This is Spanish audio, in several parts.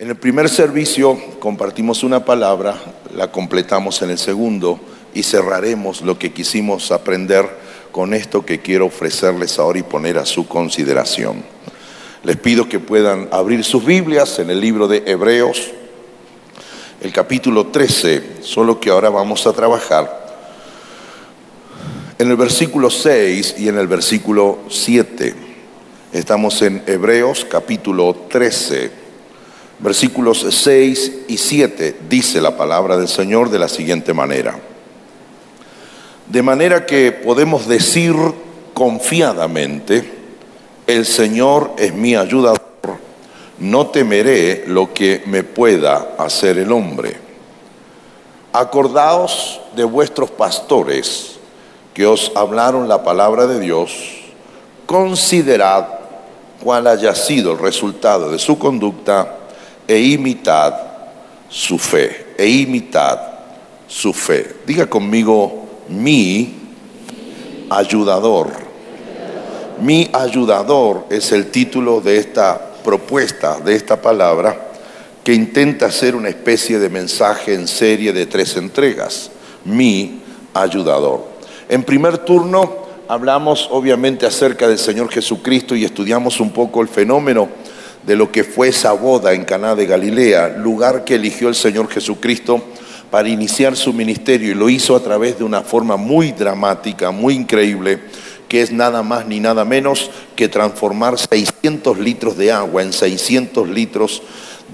En el primer servicio compartimos una palabra, la completamos en el segundo y cerraremos lo que quisimos aprender con esto que quiero ofrecerles ahora y poner a su consideración. Les pido que puedan abrir sus Biblias en el libro de Hebreos, el capítulo 13, solo que ahora vamos a trabajar en el versículo 6 y en el versículo 7. Estamos en Hebreos capítulo 13, versículos 6 y 7. Dice la palabra del Señor de la siguiente manera. De manera que podemos decir confiadamente, el Señor es mi ayudador, no temeré lo que me pueda hacer el hombre. Acordaos de vuestros pastores que os hablaron la palabra de Dios, considerad cuál haya sido el resultado de su conducta e imitad su fe, e imitad su fe. Diga conmigo, mi ayudador. Mi ayudador es el título de esta propuesta, de esta palabra, que intenta ser una especie de mensaje en serie de tres entregas. Mi ayudador. En primer turno hablamos obviamente acerca del Señor Jesucristo y estudiamos un poco el fenómeno de lo que fue esa boda en Caná de Galilea, lugar que eligió el Señor Jesucristo para iniciar su ministerio y lo hizo a través de una forma muy dramática, muy increíble, que es nada más ni nada menos que transformar 600 litros de agua en 600 litros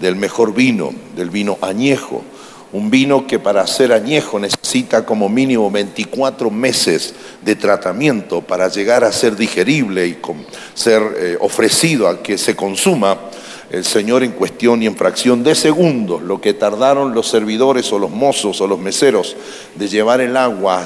del mejor vino, del vino añejo. Un vino que para ser añejo necesita como mínimo 24 meses de tratamiento para llegar a ser digerible y ser eh, ofrecido a que se consuma el Señor en cuestión y en fracción de segundos, lo que tardaron los servidores o los mozos o los meseros de llevar el agua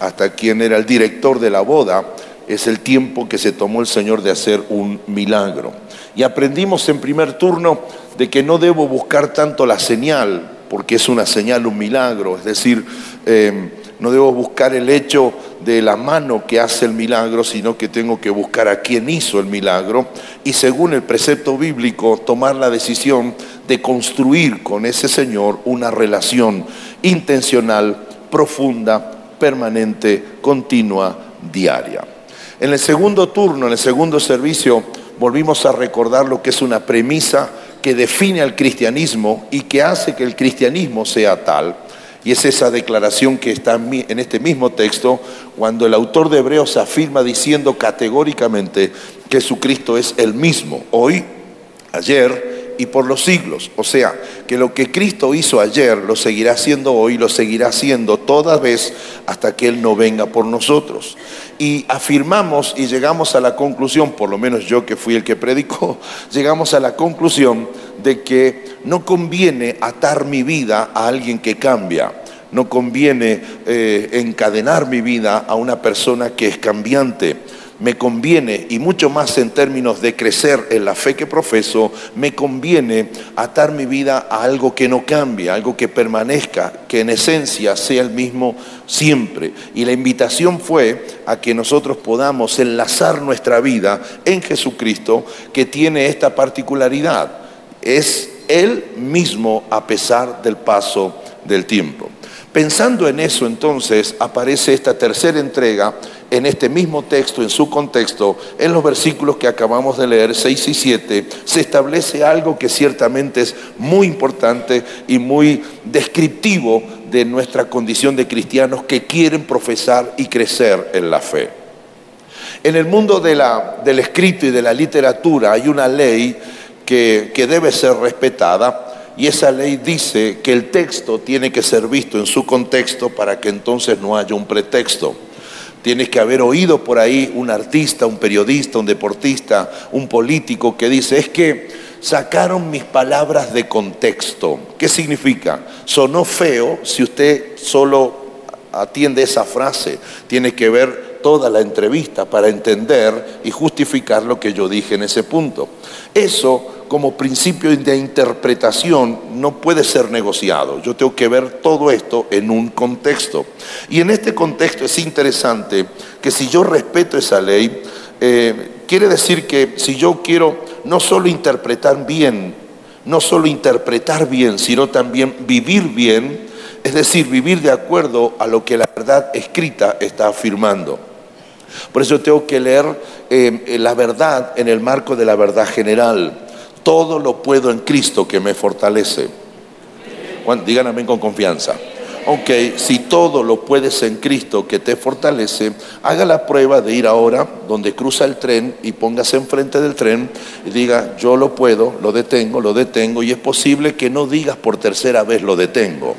hasta, quien era el director de la boda, es el tiempo que se tomó el Señor de hacer un milagro. Y aprendimos en primer turno de que no debo buscar tanto la señal porque es una señal, un milagro, es decir, eh, no debo buscar el hecho de la mano que hace el milagro, sino que tengo que buscar a quien hizo el milagro y según el precepto bíblico tomar la decisión de construir con ese Señor una relación intencional, profunda, permanente, continua, diaria. En el segundo turno, en el segundo servicio, volvimos a recordar lo que es una premisa que define al cristianismo y que hace que el cristianismo sea tal. Y es esa declaración que está en este mismo texto cuando el autor de Hebreos afirma diciendo categóricamente que Jesucristo es el mismo, hoy, ayer y por los siglos. O sea, que lo que Cristo hizo ayer lo seguirá haciendo hoy, lo seguirá haciendo toda vez hasta que Él no venga por nosotros. Y afirmamos y llegamos a la conclusión, por lo menos yo que fui el que predicó, llegamos a la conclusión de que no conviene atar mi vida a alguien que cambia. No conviene eh, encadenar mi vida a una persona que es cambiante me conviene, y mucho más en términos de crecer en la fe que profeso, me conviene atar mi vida a algo que no cambie, algo que permanezca, que en esencia sea el mismo siempre. Y la invitación fue a que nosotros podamos enlazar nuestra vida en Jesucristo, que tiene esta particularidad. Es Él mismo a pesar del paso del tiempo. Pensando en eso entonces aparece esta tercera entrega en este mismo texto, en su contexto, en los versículos que acabamos de leer, 6 y 7, se establece algo que ciertamente es muy importante y muy descriptivo de nuestra condición de cristianos que quieren profesar y crecer en la fe. En el mundo del escrito y de la literatura hay una ley que, que debe ser respetada y esa ley dice que el texto tiene que ser visto en su contexto para que entonces no haya un pretexto. Tienes que haber oído por ahí un artista, un periodista, un deportista, un político que dice, es que sacaron mis palabras de contexto. ¿Qué significa? Sonó feo si usted solo atiende esa frase. Tiene que ver toda la entrevista para entender y justificar lo que yo dije en ese punto. Eso como principio de interpretación no puede ser negociado. Yo tengo que ver todo esto en un contexto. Y en este contexto es interesante que si yo respeto esa ley, eh, quiere decir que si yo quiero no solo interpretar bien no solo interpretar bien, sino también vivir bien, es decir, vivir de acuerdo a lo que la verdad escrita está afirmando. Por eso tengo que leer eh, la verdad en el marco de la verdad general. Todo lo puedo en Cristo que me fortalece. Digan amén con confianza. Ok, si todo lo puedes en Cristo que te fortalece, haga la prueba de ir ahora donde cruza el tren y póngase enfrente del tren y diga, yo lo puedo, lo detengo, lo detengo, y es posible que no digas por tercera vez lo detengo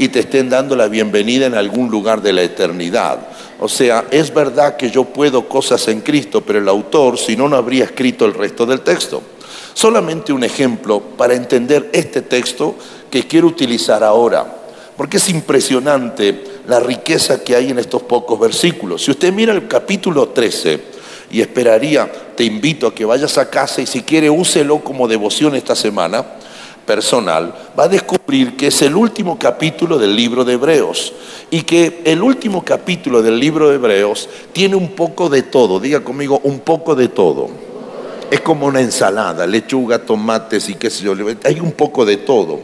y te estén dando la bienvenida en algún lugar de la eternidad. O sea, es verdad que yo puedo cosas en Cristo, pero el autor, si no, no habría escrito el resto del texto. Solamente un ejemplo para entender este texto que quiero utilizar ahora porque es impresionante la riqueza que hay en estos pocos versículos. Si usted mira el capítulo 13, y esperaría, te invito a que vayas a casa y si quiere úselo como devoción esta semana personal, va a descubrir que es el último capítulo del libro de Hebreos y que el último capítulo del libro de Hebreos tiene un poco de todo, diga conmigo, un poco de todo es como una ensalada, lechuga, tomates y qué sé yo, hay un poco de todo.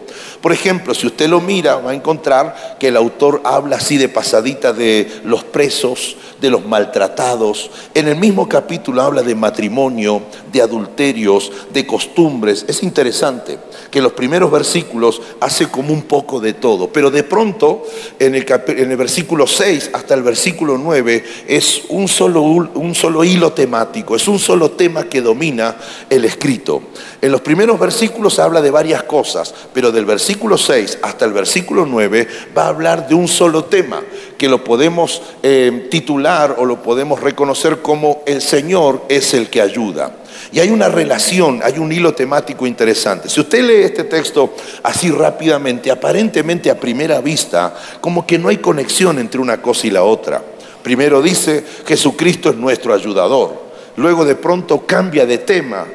Por ejemplo, si usted lo mira, va a encontrar que el autor habla así de pasadita de los presos, de los maltratados. En el mismo capítulo habla de matrimonio, de adulterios, de costumbres. Es interesante que los primeros versículos hace como un poco de todo, pero de pronto en el, en el versículo 6 hasta el versículo 9 es un solo, un solo hilo temático, es un solo tema que domina el escrito. En los primeros versículos habla de varias cosas, pero del versículo 6 hasta el versículo 9 va a hablar de un solo tema, que lo podemos eh, titular o lo podemos reconocer como el Señor es el que ayuda. Y hay una relación, hay un hilo temático interesante. Si usted lee este texto así rápidamente, aparentemente a primera vista, como que no hay conexión entre una cosa y la otra. Primero dice, Jesucristo es nuestro ayudador. Luego de pronto cambia de tema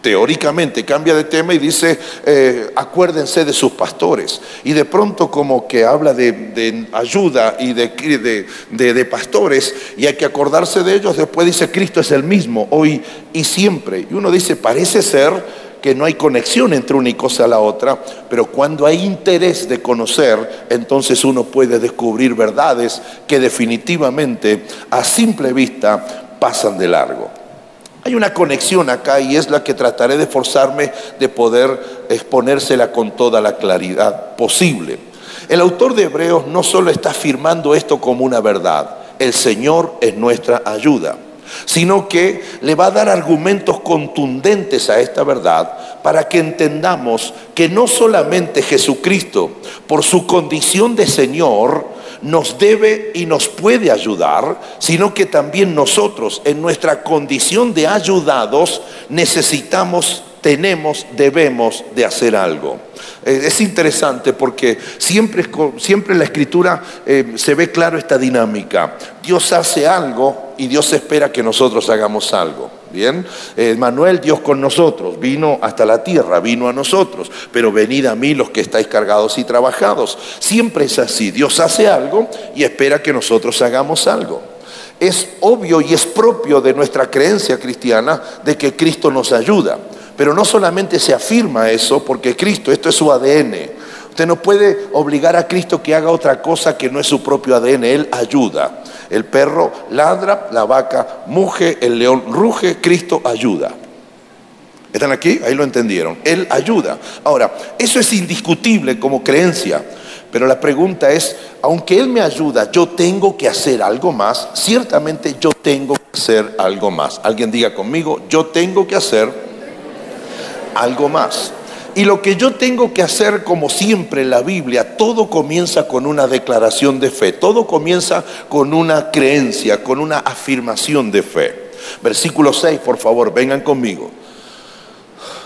teóricamente cambia de tema y dice, eh, acuérdense de sus pastores. Y de pronto como que habla de, ayuda y de, de, pastores y hay que acordarse de ellos, después dice, Cristo es el mismo, hoy y siempre. Y uno dice, parece ser que no hay conexión entre una y cosa a la otra, pero cuando hay interés de conocer, entonces uno puede descubrir verdades que definitivamente a simple vista pasan de largo. Hay una conexión acá y es la que trataré de forzarme de poder exponérsela con toda la claridad posible. El autor de Hebreos no solo está afirmando esto como una verdad, el Señor es nuestra ayuda, sino que le va a dar argumentos contundentes a esta verdad para que entendamos que no solamente Jesucristo, por su condición de Señor, nos debe y nos puede ayudar, sino que también nosotros en nuestra condición de ayudados necesitamos, tenemos, debemos de hacer algo. Eh, es interesante porque siempre, siempre en la escritura eh, se ve claro esta dinámica. Dios hace algo y Dios espera que nosotros hagamos algo. Bien, eh, Manuel, Dios con nosotros, vino hasta la tierra, vino a nosotros, pero venid a mí los que estáis cargados y trabajados. Siempre es así, Dios hace algo y espera que nosotros hagamos algo. Es obvio y es propio de nuestra creencia cristiana de que Cristo nos ayuda. Pero no solamente se afirma eso, porque Cristo, esto es su ADN. Usted no puede obligar a Cristo que haga otra cosa que no es su propio ADN, Él ayuda. El perro ladra, la vaca muge, el león ruge, Cristo ayuda. ¿Están aquí? Ahí lo entendieron. Él ayuda. Ahora, eso es indiscutible como creencia, pero la pregunta es, aunque Él me ayuda, yo tengo que hacer algo más, ciertamente yo tengo que hacer algo más. Alguien diga conmigo, yo tengo que hacer algo más. Y lo que yo tengo que hacer, como siempre en la Biblia, todo comienza con una declaración de fe, todo comienza con una creencia, con una afirmación de fe. Versículo 6, por favor, vengan conmigo.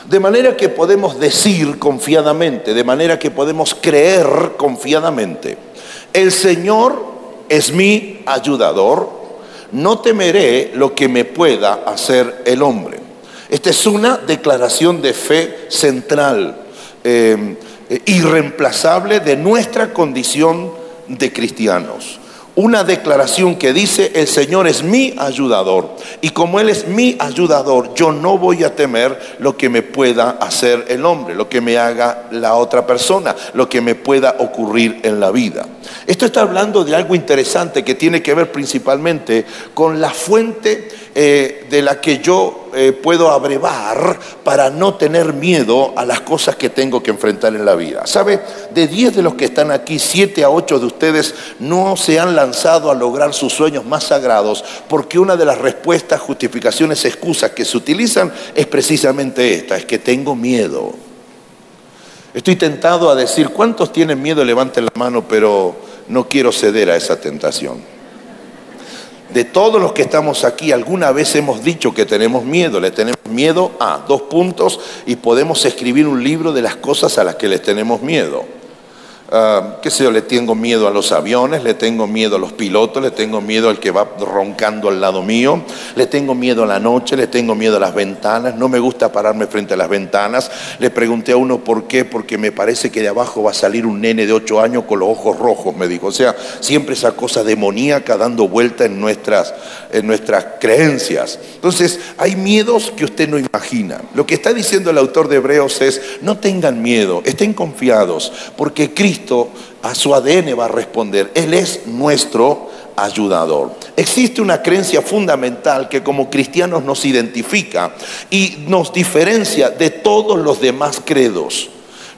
De manera que podemos decir confiadamente, de manera que podemos creer confiadamente, el Señor es mi ayudador, no temeré lo que me pueda hacer el hombre. Esta es una declaración de fe central, eh, irreemplazable de nuestra condición de cristianos. una declaración que dice, el Señor es mi ayudador. Y como Él es mi ayudador, yo no voy a temer lo que me pueda hacer el hombre, lo que me haga la otra persona, lo que me pueda ocurrir en la vida. Esto está hablando de algo interesante que tiene que ver principalmente con la fuente eh, de la que yo eh, puedo abrevar para no tener miedo a las cosas que tengo que enfrentar en la vida. ¿Sabe? De 10 de los que están aquí, 7 a 8 de ustedes no se han lanzado a lograr sus sueños más sagrados porque una de las respuestas, justificaciones, excusas que se utilizan es precisamente esta, es que tengo miedo. Estoy tentado a decir, ¿cuántos tienen miedo? Levanten la mano, pero no quiero ceder a esa tentación. De todos los que estamos aquí, alguna vez hemos dicho que tenemos miedo. Le tenemos miedo a dos puntos y podemos escribir un libro de las cosas a las que les tenemos miedo. Ah, qué sé yo, le tengo miedo a los aviones, le tengo miedo a los pilotos, le tengo miedo al que va roncando al lado mío, le tengo miedo a la noche, le tengo miedo a las ventanas, no me gusta pararme frente a las ventanas. Le pregunté a uno por qué, porque me parece que de abajo va a salir un nene de ocho años con los ojos rojos, me dijo. O sea, siempre esa cosa demoníaca dando vuelta en nuestras, en nuestras creencias. Entonces, hay miedos que usted no imagina. Lo que está diciendo el autor de Hebreos es, no tengan miedo, estén confiados, porque Cristo a su ADN va a responder. Él es nuestro ayudador. Existe una creencia fundamental que como cristianos nos identifica y nos diferencia de todos los demás credos.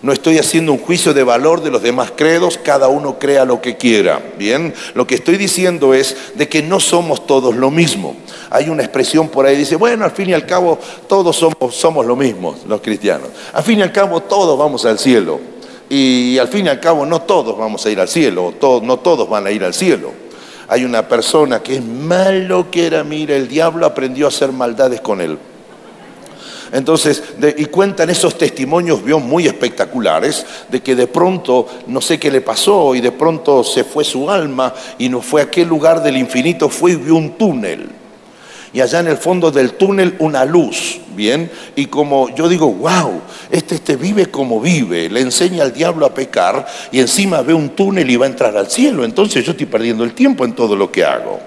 No estoy haciendo un juicio de valor de los demás credos, cada uno crea lo que quiera. Bien, lo que estoy diciendo es de que no somos todos lo mismo. Hay una expresión por ahí, dice, bueno, al fin y al cabo todos somos, somos lo mismo, los cristianos. Al fin y al cabo todos vamos al cielo. Y al fin y al cabo no todos vamos a ir al cielo, no todos van a ir al cielo. Hay una persona que es malo que era, mira, el diablo aprendió a hacer maldades con él. Entonces, y cuentan esos testimonios vio muy espectaculares de que de pronto, no sé qué le pasó, y de pronto se fue su alma y no fue a aquel lugar del infinito, fue y vio un túnel y allá en el fondo del túnel una luz, ¿bien? Y como yo digo, wow, este, este vive como vive, le enseña al diablo a pecar y encima ve un túnel y va a entrar al cielo, entonces yo estoy perdiendo el tiempo en todo lo que hago.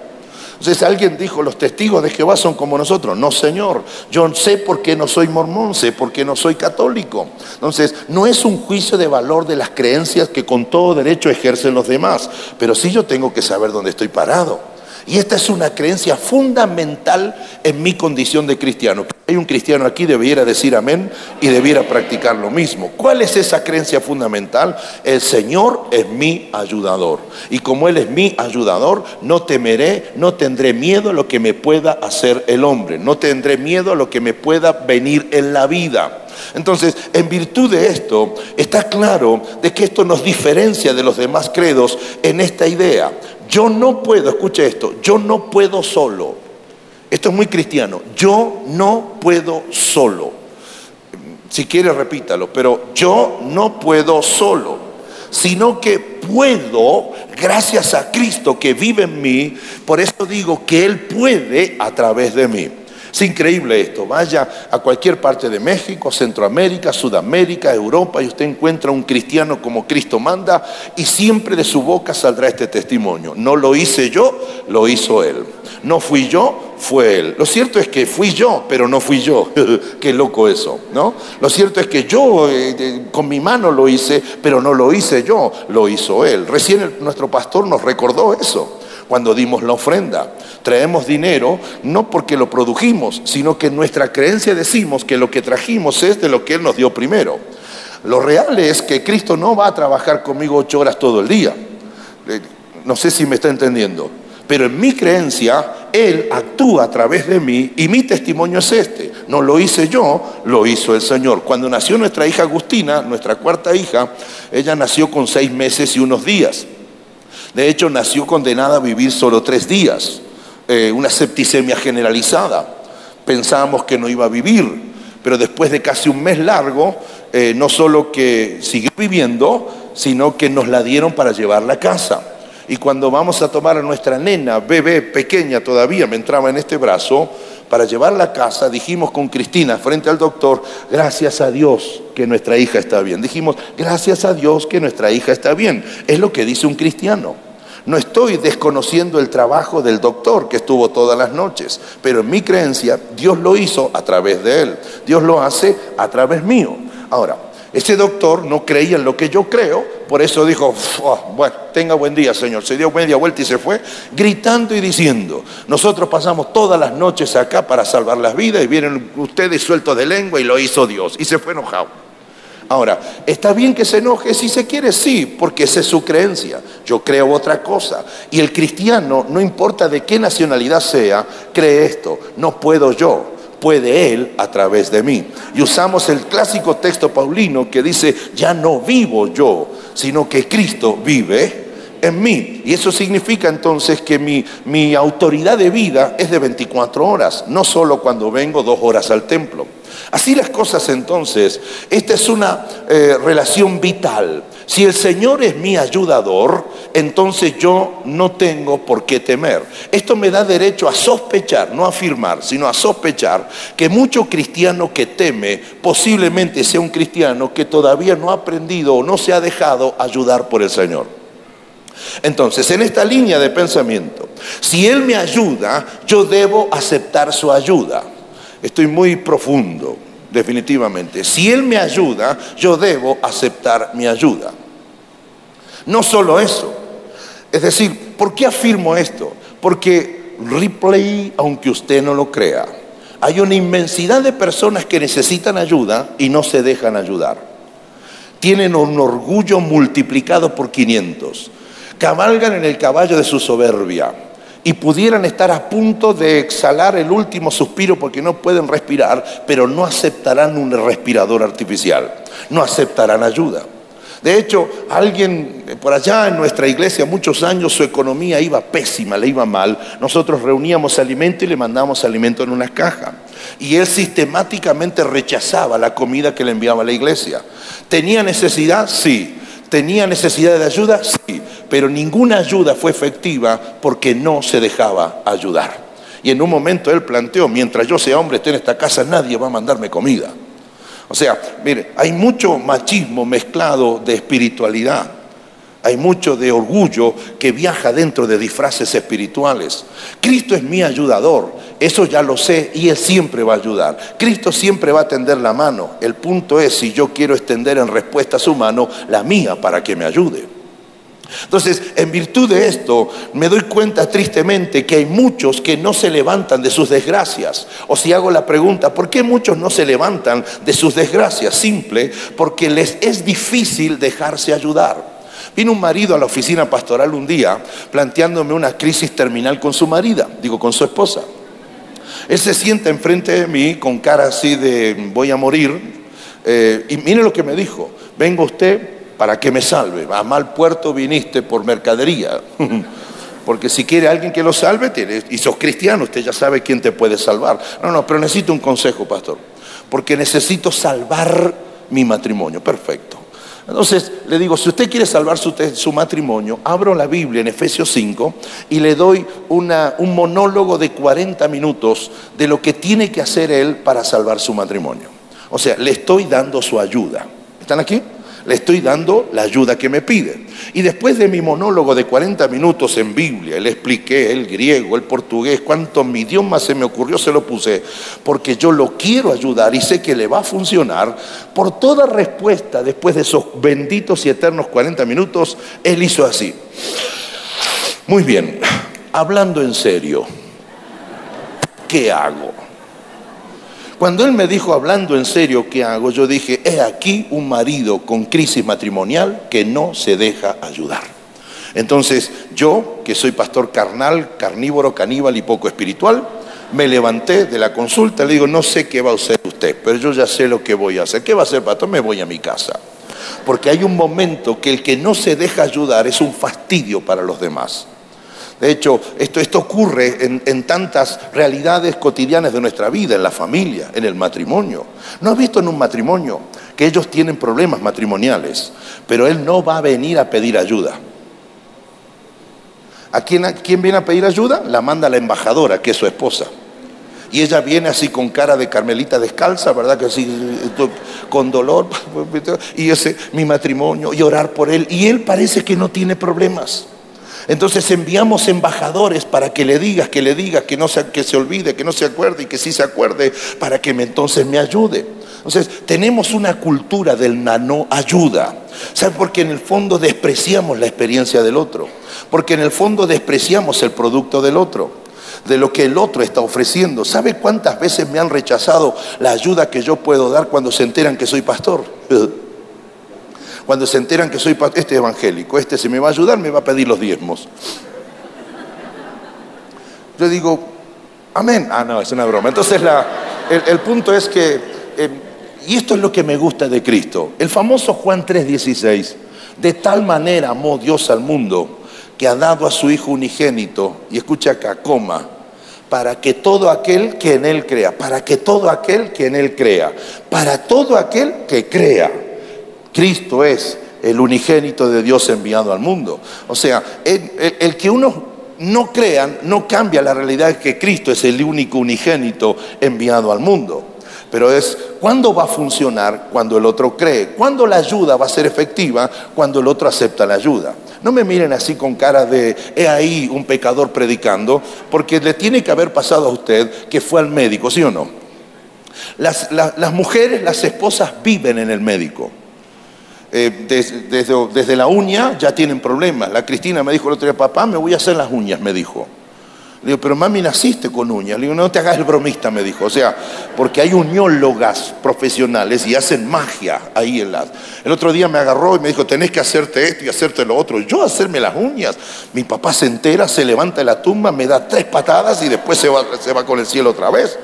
Entonces alguien dijo, los testigos de Jehová son como nosotros. No, Señor, yo sé por qué no soy mormón, sé por qué no soy católico. Entonces, no es un juicio de valor de las creencias que con todo derecho ejercen los demás, pero sí yo tengo que saber dónde estoy parado. Y esta es una creencia fundamental en mi condición de cristiano. Hay un cristiano aquí, debiera decir amén y debiera practicar lo mismo. ¿Cuál es esa creencia fundamental? El Señor es mi ayudador. Y como Él es mi ayudador, no temeré, no tendré miedo a lo que me pueda hacer el hombre. No tendré miedo a lo que me pueda venir en la vida. Entonces, en virtud de esto, está claro de que esto nos diferencia de los demás credos en esta idea. Yo no puedo, escuche esto, yo no puedo solo. Esto es muy cristiano. Yo no puedo solo. Si quiere, repítalo, pero yo no puedo solo, sino que puedo, gracias a Cristo que vive en mí, por eso digo que Él puede a través de mí. Es increíble esto. Vaya a cualquier parte de México, Centroamérica, Sudamérica, Europa y usted encuentra un cristiano como Cristo manda y siempre de su boca saldrá este testimonio. No lo hice yo, lo hizo Él. No fui yo, fue Él. Lo cierto es que fui yo, pero no fui yo. Qué loco eso, ¿no? Lo cierto es que yo eh, con mi mano lo hice, pero no lo hice yo, lo hizo Él. Recién nuestro pastor nos recordó eso cuando dimos la ofrenda. Traemos dinero no porque lo produjimos, sino que en nuestra creencia decimos que lo que trajimos es de lo que Él nos dio primero. Lo real es que Cristo no va a trabajar conmigo ocho horas todo el día. Eh, no sé si me está entendiendo. Pero en mi creencia, Él actúa a través de mí y mi testimonio es este. No lo hice yo, lo hizo el Señor. Cuando nació nuestra hija Agustina, nuestra cuarta hija, ella nació con seis meses y unos días. De hecho, nació condenada a vivir solo tres días, eh, una septicemia generalizada. Pensábamos que no iba a vivir, pero después de casi un mes largo, eh, no solo que siguió viviendo, sino que nos la dieron para llevarla a casa. Y cuando vamos a tomar a nuestra nena, bebé, pequeña todavía, me entraba en este brazo, para llevarla a casa, dijimos con Cristina frente al doctor, gracias a Dios que nuestra hija está bien. Dijimos, gracias a Dios que nuestra hija está bien. Es lo que dice un cristiano. No estoy desconociendo el trabajo del doctor que estuvo todas las noches, pero en mi creencia Dios lo hizo a través de él. Dios lo hace a través mío. Ahora, ese doctor no creía en lo que yo creo, por eso dijo, bueno, tenga buen día, Señor. Se dio media vuelta y se fue, gritando y diciendo, nosotros pasamos todas las noches acá para salvar las vidas y vienen ustedes sueltos de lengua y lo hizo Dios. Y se fue enojado. Ahora, ¿está bien que se enoje? Si se quiere, sí, porque esa es su creencia. Yo creo otra cosa. Y el cristiano, no importa de qué nacionalidad sea, cree esto. No puedo yo, puede Él a través de mí. Y usamos el clásico texto paulino que dice, ya no vivo yo, sino que Cristo vive en mí. Y eso significa entonces que mi, mi autoridad de vida es de 24 horas, no solo cuando vengo dos horas al templo. Así las cosas entonces, esta es una eh, relación vital. Si el Señor es mi ayudador, entonces yo no tengo por qué temer. Esto me da derecho a sospechar, no a afirmar, sino a sospechar que mucho cristiano que teme posiblemente sea un cristiano que todavía no ha aprendido o no se ha dejado ayudar por el Señor. Entonces, en esta línea de pensamiento, si Él me ayuda, yo debo aceptar su ayuda. Estoy muy profundo, definitivamente. Si Él me ayuda, yo debo aceptar mi ayuda. No solo eso. Es decir, ¿por qué afirmo esto? Porque Ripley, aunque usted no lo crea, hay una inmensidad de personas que necesitan ayuda y no se dejan ayudar. Tienen un orgullo multiplicado por 500. Cabalgan en el caballo de su soberbia y pudieran estar a punto de exhalar el último suspiro porque no pueden respirar, pero no aceptarán un respirador artificial, no aceptarán ayuda. De hecho, alguien por allá en nuestra iglesia, muchos años su economía iba pésima, le iba mal. Nosotros reuníamos alimento y le mandábamos alimento en una caja. Y él sistemáticamente rechazaba la comida que le enviaba a la iglesia. ¿Tenía necesidad? Sí. ¿Tenía necesidad de ayuda? Sí, pero ninguna ayuda fue efectiva porque no se dejaba ayudar. Y en un momento él planteó, mientras yo sea hombre, esté en esta casa, nadie va a mandarme comida. O sea, mire, hay mucho machismo mezclado de espiritualidad. Hay mucho de orgullo que viaja dentro de disfraces espirituales. Cristo es mi ayudador, eso ya lo sé y Él siempre va a ayudar. Cristo siempre va a tender la mano. El punto es si yo quiero extender en respuesta a su mano la mía para que me ayude. Entonces, en virtud de esto, me doy cuenta tristemente que hay muchos que no se levantan de sus desgracias. O si hago la pregunta, ¿por qué muchos no se levantan de sus desgracias? Simple, porque les es difícil dejarse ayudar. Vino un marido a la oficina pastoral un día planteándome una crisis terminal con su marida, digo, con su esposa. Él se sienta enfrente de mí con cara así de voy a morir. Eh, y mire lo que me dijo, venga usted para que me salve. A mal puerto viniste por mercadería. Porque si quiere alguien que lo salve, y sos cristiano, usted ya sabe quién te puede salvar. No, no, pero necesito un consejo, pastor. Porque necesito salvar mi matrimonio. Perfecto. Entonces le digo, si usted quiere salvar su, matrimonio, abro la Biblia en Efesios 5 y le doy un monólogo de 40 minutos de lo que tiene que hacer él para salvar su matrimonio. O sea, le estoy dando su ayuda. ¿Están aquí? Le estoy dando la ayuda que me pide. Y después de mi monólogo de 40 minutos en Biblia, le expliqué el griego, el portugués, cuánto mi idioma se me ocurrió, se lo puse, porque yo lo quiero ayudar y sé que le va a funcionar. Por toda respuesta, después de esos benditos y eternos 40 minutos, él hizo así. Muy bien, hablando en serio, ¿qué hago? Cuando él me dijo, hablando en serio, ¿qué hago? Yo dije, he aquí un marido con crisis matrimonial que no se deja ayudar. Entonces yo, que soy pastor carnal, carnívoro, caníbal y poco espiritual, me levanté de la consulta, le digo, no sé qué va a hacer usted, pero yo ya sé lo que voy a hacer. ¿Qué va a hacer, pastor? Me voy a mi casa. Porque hay un momento que el que no se deja ayudar es un fastidio para los demás. De hecho, esto, esto ocurre en, en, tantas realidades cotidianas de nuestra vida, en la familia, en el matrimonio. ¿No has visto en un matrimonio que ellos tienen problemas matrimoniales, pero él no va a venir a pedir ayuda? ¿A quién, quién viene a pedir ayuda? La manda la embajadora, que es su esposa. Y ella viene así con cara de carmelita descalza, ¿verdad? Que así, con dolor, y ese, mi matrimonio, y orar por él. Y él parece que no tiene problemas. Entonces enviamos embajadores para que le digas, que le digas, que no se, que se olvide, que no se acuerde y que sí se acuerde, para que entonces me ayude. Entonces tenemos una cultura del nano ayuda. ¿Sabe? Porque en el fondo despreciamos la experiencia del otro. Porque en el fondo despreciamos el producto del otro de lo que el otro está ofreciendo. ¿Sabe cuántas veces me han rechazado la ayuda que yo puedo dar cuando se enteran que soy pastor? Cuando se enteran que soy este evangélico, este se me va a ayudar, me va a pedir los diezmos. Yo digo, amén. Ah, no, es una broma. Entonces el, punto es que, eh, y esto es lo que me gusta de Cristo, el famoso Juan 3:16, de tal manera amó Dios al mundo que ha dado a su Hijo unigénito, y escucha acá, coma, para que todo aquel que en Él crea, para que todo aquel que en Él crea, para todo aquel que crea, Cristo es el unigénito de Dios enviado al mundo. O sea, el, que uno no crean no cambia la realidad que Cristo es el único unigénito enviado al mundo. Pero es cuándo va a funcionar cuando el otro cree, cuándo la ayuda va a ser efectiva cuando el otro acepta la ayuda. No me miren así con cara de, he ahí un pecador predicando, porque le tiene que haber pasado a usted que fue al médico, ¿sí o no? Las, mujeres, las esposas viven en el médico. Eh, desde, la uña ya tienen problemas. La Cristina me dijo el otro día, papá, me voy a hacer las uñas, me dijo. Le digo, pero mami, naciste con uñas. Le digo, no te hagas el bromista, me dijo. O sea, porque hay uniólogas profesionales y hacen magia ahí en las. El otro día me agarró y me dijo, tenés que hacerte esto y hacerte lo otro. Yo hacerme las uñas. Mi papá se entera, se levanta de la tumba, me da tres patadas y después se va, se va con el cielo otra vez.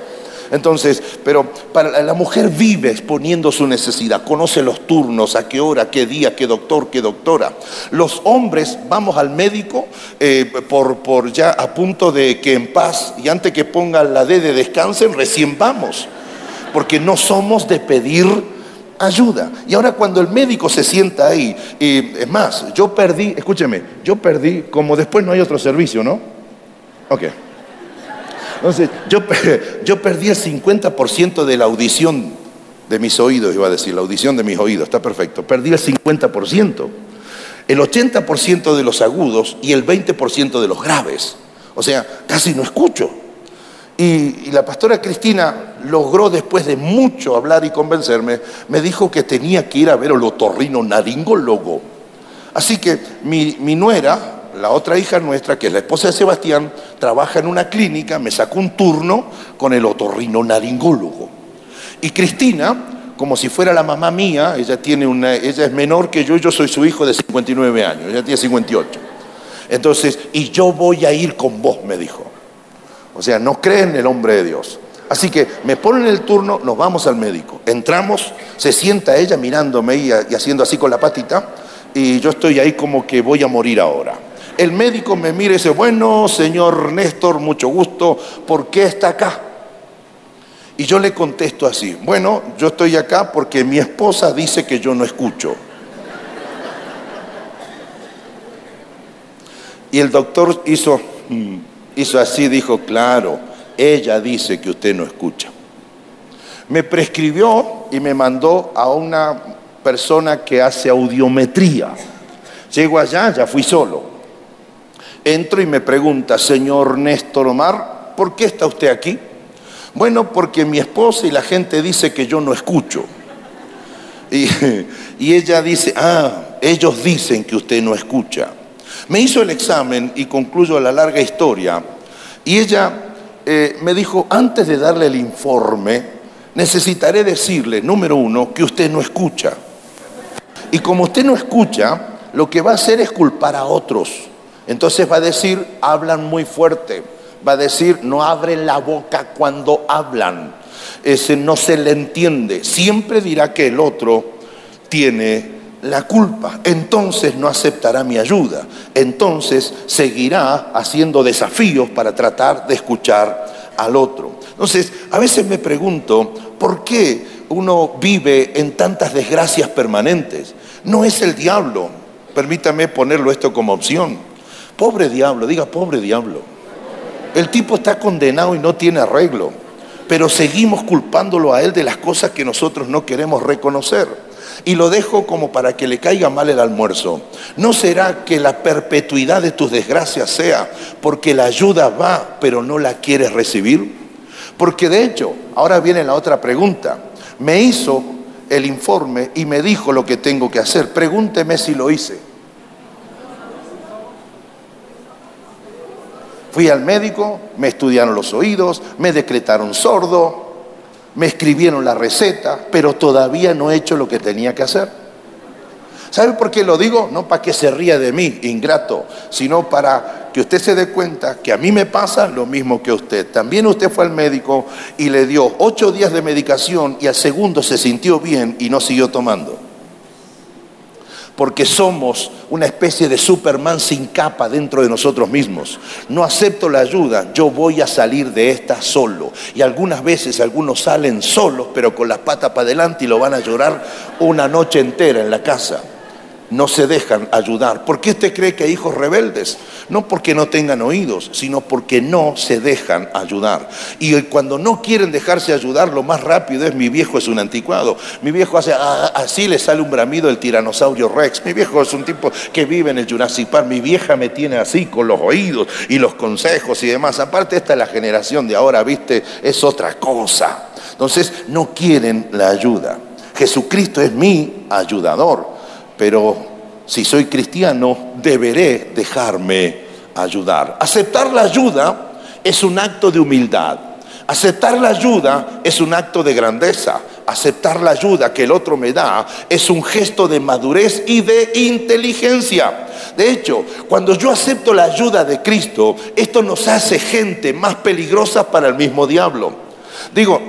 Entonces, pero para la mujer vive exponiendo su necesidad, conoce los turnos, a qué hora, qué día, qué doctor, qué doctora. Los hombres vamos al médico eh, por, por ya a punto de que en paz y antes que pongan la D de descansen, recién vamos, porque no somos de pedir ayuda. Y ahora cuando el médico se sienta ahí, y es más, yo perdí, escúcheme, yo perdí, como después no hay otro servicio, ¿no? Ok. Entonces, yo, yo perdí el 50% de la audición de mis oídos, iba a decir, la audición de mis oídos, está perfecto. Perdí el 50%, el 80% de los agudos y el 20% de los graves. O sea, casi no escucho. Y, la pastora Cristina logró, después de mucho hablar y convencerme, me dijo que tenía que ir a ver al otorrino naringólogo. Así que mi, mi nuera, la otra hija nuestra, que es la esposa de Sebastián, trabaja en una clínica, me sacó un turno con el otorrino naringólogo. Y Cristina, como si fuera la mamá mía, ella, tiene una, ella es menor que yo, yo soy su hijo de 59 años, ella tiene 58. Entonces, y yo voy a ir con vos, me dijo. O sea, no creen en el hombre de Dios. Así que me ponen el turno, nos vamos al médico. Entramos, se sienta ella mirándome y haciendo así con la patita, y yo estoy ahí como que voy a morir ahora. El médico me mira y dice, bueno, señor Néstor, mucho gusto, ¿por qué está acá? Y yo le contesto así, bueno, yo estoy acá porque mi esposa dice que yo no escucho. Y el doctor hizo, mm, hizo así, dijo, claro, ella dice que usted no escucha. Me prescribió y me mandó a una persona que hace audiometría. Llego allá, ya fui solo. Entro y me pregunta, señor Néstor Omar, ¿por qué está usted aquí? Bueno, porque mi esposa y la gente dice que yo no escucho. Y, ella dice, ah, ellos dicen que usted no escucha. Me hizo el examen y concluyo la larga historia. Y ella eh, me dijo, antes de darle el informe, necesitaré decirle, número uno, que usted no escucha. Y como usted no escucha, lo que va a hacer es culpar a otros. Entonces va a decir, hablan muy fuerte. Va a decir, no abren la boca cuando hablan. Ese no se le entiende. Siempre dirá que el otro tiene la culpa. Entonces no aceptará mi ayuda. Entonces seguirá haciendo desafíos para tratar de escuchar al otro. Entonces, a veces me pregunto, ¿por qué uno vive en tantas desgracias permanentes? No es el diablo. Permítame ponerlo esto como opción. Pobre diablo, diga pobre diablo. El tipo está condenado y no tiene arreglo, pero seguimos culpándolo a él de las cosas que nosotros no queremos reconocer. y lo dejo como para que le caiga mal el almuerzo. ¿No será que la perpetuidad de tus desgracias sea porque la ayuda va, pero no la quieres recibir? Porque de hecho, ahora viene la otra pregunta. Me hizo el informe y me dijo lo que tengo que hacer. Pregúnteme si lo hice. Fui al médico, me estudiaron los oídos, me decretaron sordo, me escribieron la receta, pero todavía no he hecho lo que tenía que hacer. ¿Sabe por qué lo digo? No para que se ría de mí, ingrato, sino para que usted se dé cuenta que a mí me pasa lo mismo que a usted. También usted fue al médico y le dio ocho días de medicación y al segundo se sintió bien y no siguió tomando porque somos una especie de Superman sin capa dentro de nosotros mismos. No acepto la ayuda, yo voy a salir de esta solo. Y algunas veces algunos salen solos, pero con las patas para adelante y lo van a llorar una noche entera en la casa no se dejan ayudar. ¿Por qué usted cree que hay hijos rebeldes? No porque no tengan oídos, sino porque no se dejan ayudar. Y cuando no quieren dejarse ayudar, lo más rápido es mi viejo es un anticuado. Mi viejo hace ah, ah, así le sale un bramido el tiranosaurio Rex. Mi viejo es un tipo que vive en el Jurassic. Mi vieja me tiene así con los oídos y los consejos y demás. Aparte esta es la generación de ahora, ¿viste? Es otra cosa. Entonces no quieren la ayuda. Jesucristo es mi ayudador pero si soy cristiano deberé dejarme ayudar. Aceptar la ayuda es un acto de humildad. Aceptar la ayuda es un acto de grandeza. Aceptar la ayuda que el otro me da es un gesto de madurez y de inteligencia. De hecho, cuando yo acepto la ayuda de Cristo, esto nos hace gente más peligrosa para el mismo diablo. Digo,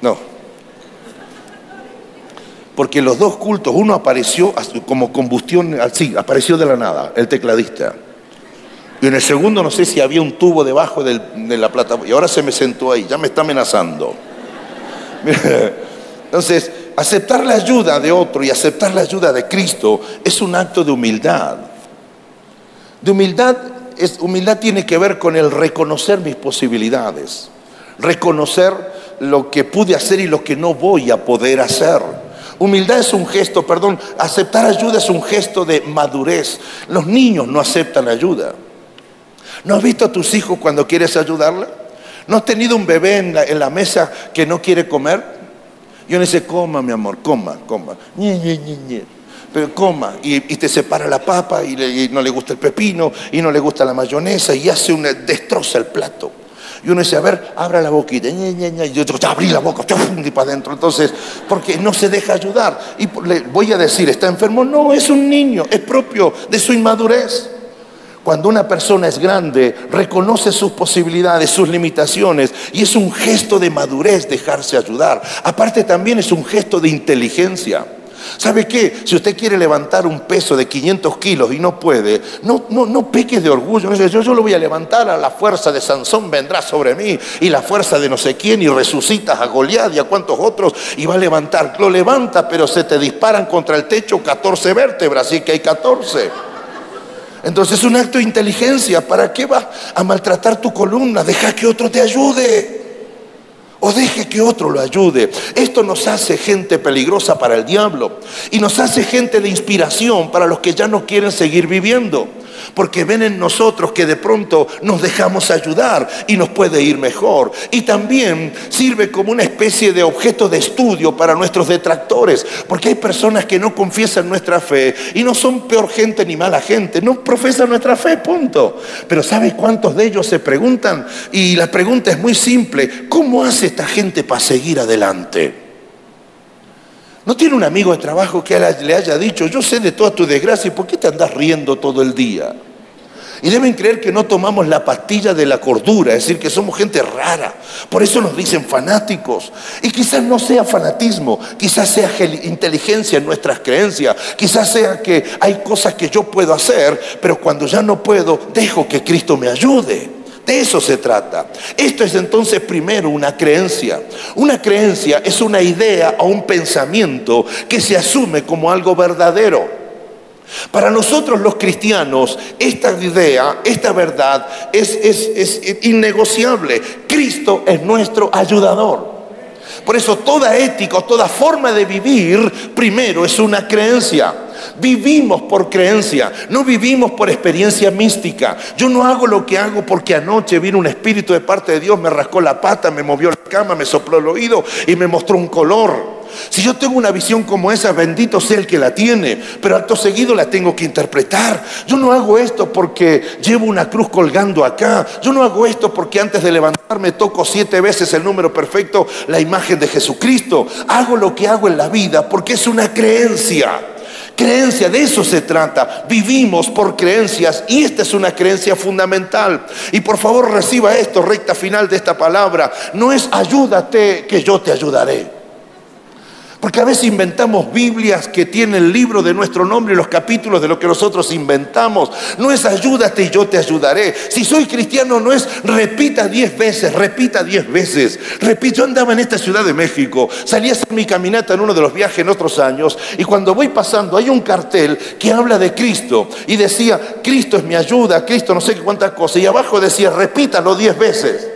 no, porque los dos cultos, uno apareció como combustión, así, apareció de la nada, el tecladista. Y en el segundo no sé si había un tubo debajo de la plataforma. Y ahora se me sentó ahí, ya me está amenazando. Entonces, aceptar la ayuda de otro y aceptar la ayuda de Cristo es un acto de humildad. De humildad, es, humildad tiene que ver con el reconocer mis posibilidades, reconocer lo que pude hacer y lo que no voy a poder hacer. Humildad es un gesto, perdón, aceptar ayuda es un gesto de madurez. Los niños no aceptan ayuda. ¿No has visto a tus hijos cuando quieres ayudarla? ¿No has tenido un bebé en la, mesa que no quiere comer? Yo le dice, coma, mi amor, coma, coma. Pero coma, y, te separa la papa y, y, no le gusta el pepino y no le gusta la mayonesa y hace una, destroza el plato. Y uno dice, a ver, abra la boquita. Y yo digo, abrí la boca, y para adentro. Entonces, porque no se deja ayudar. Y le voy a decir, ¿está enfermo? No, es un niño, es propio de su inmadurez. Cuando una persona es grande, reconoce sus posibilidades, sus limitaciones, y es un gesto de madurez dejarse ayudar. Aparte también es un gesto de inteligencia. ¿Sabe qué? Si usted quiere levantar un peso de 500 kilos y no puede, no, no, no peques de orgullo. No, yo, yo lo voy a levantar, a la fuerza de Sansón vendrá sobre mí y la fuerza de no sé quién y resucitas a Goliat y a cuantos otros y va a levantar. Lo levanta, pero se te disparan contra el techo 14 vértebras, así que hay 14. Entonces es un acto de inteligencia. ¿Para qué vas a maltratar tu columna? Deja que otro te ayude o deje que otro lo ayude. Esto nos hace gente peligrosa para el diablo y nos hace gente de inspiración para los que ya no quieren seguir viviendo porque ven en nosotros que de pronto nos dejamos ayudar y nos puede ir mejor. Y también sirve como una especie de objeto de estudio para nuestros detractores, porque hay personas que no confiesan nuestra fe y no son peor gente ni mala gente, no profesan nuestra fe, punto. Pero ¿sabe cuántos de ellos se preguntan? Y la pregunta es muy simple, ¿cómo hace esta gente para seguir adelante? ¿No tiene un amigo de trabajo que le haya dicho, yo sé de toda tu desgracia, ¿y por qué te andas riendo todo el día? Y deben creer que no tomamos la pastilla de la cordura, es decir, que somos gente rara. Por eso nos dicen fanáticos. Y quizás no sea fanatismo, quizás sea inteligencia en nuestras creencias, quizás sea que hay cosas que yo puedo hacer, pero cuando ya no puedo, dejo que Cristo me ayude. De eso se trata. Esto es entonces primero una creencia. Una creencia es una idea o un pensamiento que se asume como algo verdadero. Para nosotros los cristianos, esta idea, esta verdad es, innegociable. Cristo es nuestro ayudador. Por eso toda ética toda forma de vivir primero es una creencia. Vivimos por creencia, no vivimos por experiencia mística. Yo no hago lo que hago porque anoche vino un espíritu de parte de Dios, me rascó la pata, me movió la cama, me sopló el oído y me mostró un color. Si yo tengo una visión como esa, bendito sea el que la tiene, pero acto seguido la tengo que interpretar. Yo no hago esto porque llevo una cruz colgando acá. Yo no hago esto porque antes de levantarme toco siete veces el número perfecto, la imagen de Jesucristo. Hago lo que hago en la vida porque es una creencia. Creencia, de eso se trata. Vivimos por creencias y esta es una creencia fundamental. Y por favor reciba esto, recta final de esta palabra. No es ayúdate que yo te ayudaré. Porque a veces inventamos Biblias que tienen el libro de nuestro nombre y los capítulos de lo que nosotros inventamos. No es ayúdate y yo te ayudaré. Si soy cristiano no es repita diez veces, repita diez veces. Repito, yo andaba en esta Ciudad de México, salí a hacer mi caminata en uno de los viajes en otros años y cuando voy pasando hay un cartel que habla de Cristo y decía, Cristo es mi ayuda, Cristo no sé qué cuántas cosas y abajo decía, repítalo diez veces.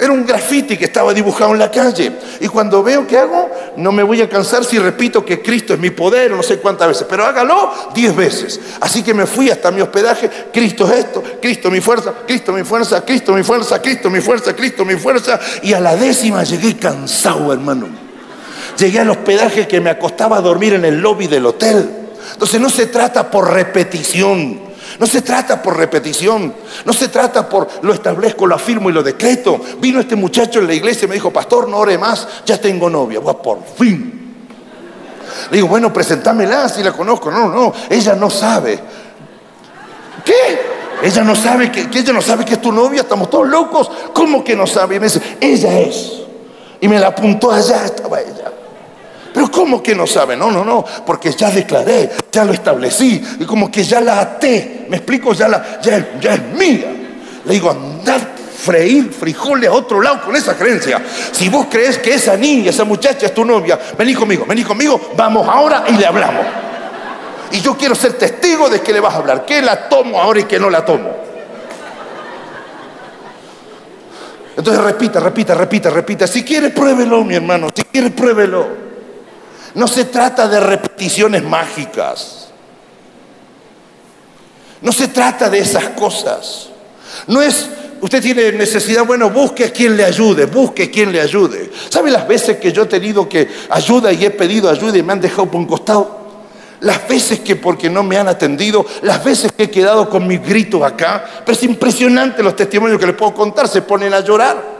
Era un graffiti que estaba dibujado en la calle. Y cuando veo que hago, no me voy a cansar si repito que Cristo es mi poder, no sé cuántas veces, pero hágalo diez veces. Así que me fui hasta mi hospedaje, Cristo es esto, Cristo mi fuerza, Cristo mi fuerza, Cristo mi fuerza, Cristo mi fuerza, Cristo mi fuerza. Y a la décima llegué cansado, hermano. Llegué al hospedaje que me acostaba a dormir en el lobby del hotel. Entonces no se trata por repetición. No se trata por repetición, no se trata por lo establezco, lo afirmo y lo decreto. Vino este muchacho en la iglesia y me dijo, pastor, no ore más, ya tengo novia. Bueno, por fin. Le digo, bueno, presentámela si la conozco. No, no, ella no sabe. ¿Qué? Ella no sabe que, ella no sabe que es tu novia, estamos todos locos. ¿Cómo que no sabe? Y me dice, ella es. Y me la apuntó allá, estaba ella. Pero ¿cómo que no sabe? No, no, no, porque ya declaré, ya lo establecí y como que ya la até. ¿Me explico? Ya, la, ya, es mía. Le digo, andad freír frijoles a otro lado con esa creencia. Si vos crees que esa niña, esa muchacha es tu novia, vení conmigo, vení conmigo, vamos ahora y le hablamos. Y yo quiero ser testigo de que le vas a hablar, que la tomo ahora y que no la tomo. Entonces repita, repita, repita, repita. Si quiere, pruébelo, mi hermano. Si quiere, pruébelo. No se trata de repeticiones mágicas. No se trata de esas cosas. No es, usted tiene necesidad, bueno, busque quien le ayude, busque quien le ayude. ¿Sabe las veces que yo he tenido que ayuda y he pedido ayuda y me han dejado por un costado? Las veces que porque no me han atendido, las veces que he quedado con mis gritos acá, pero es impresionante los testimonios que les puedo contar, se ponen a llorar.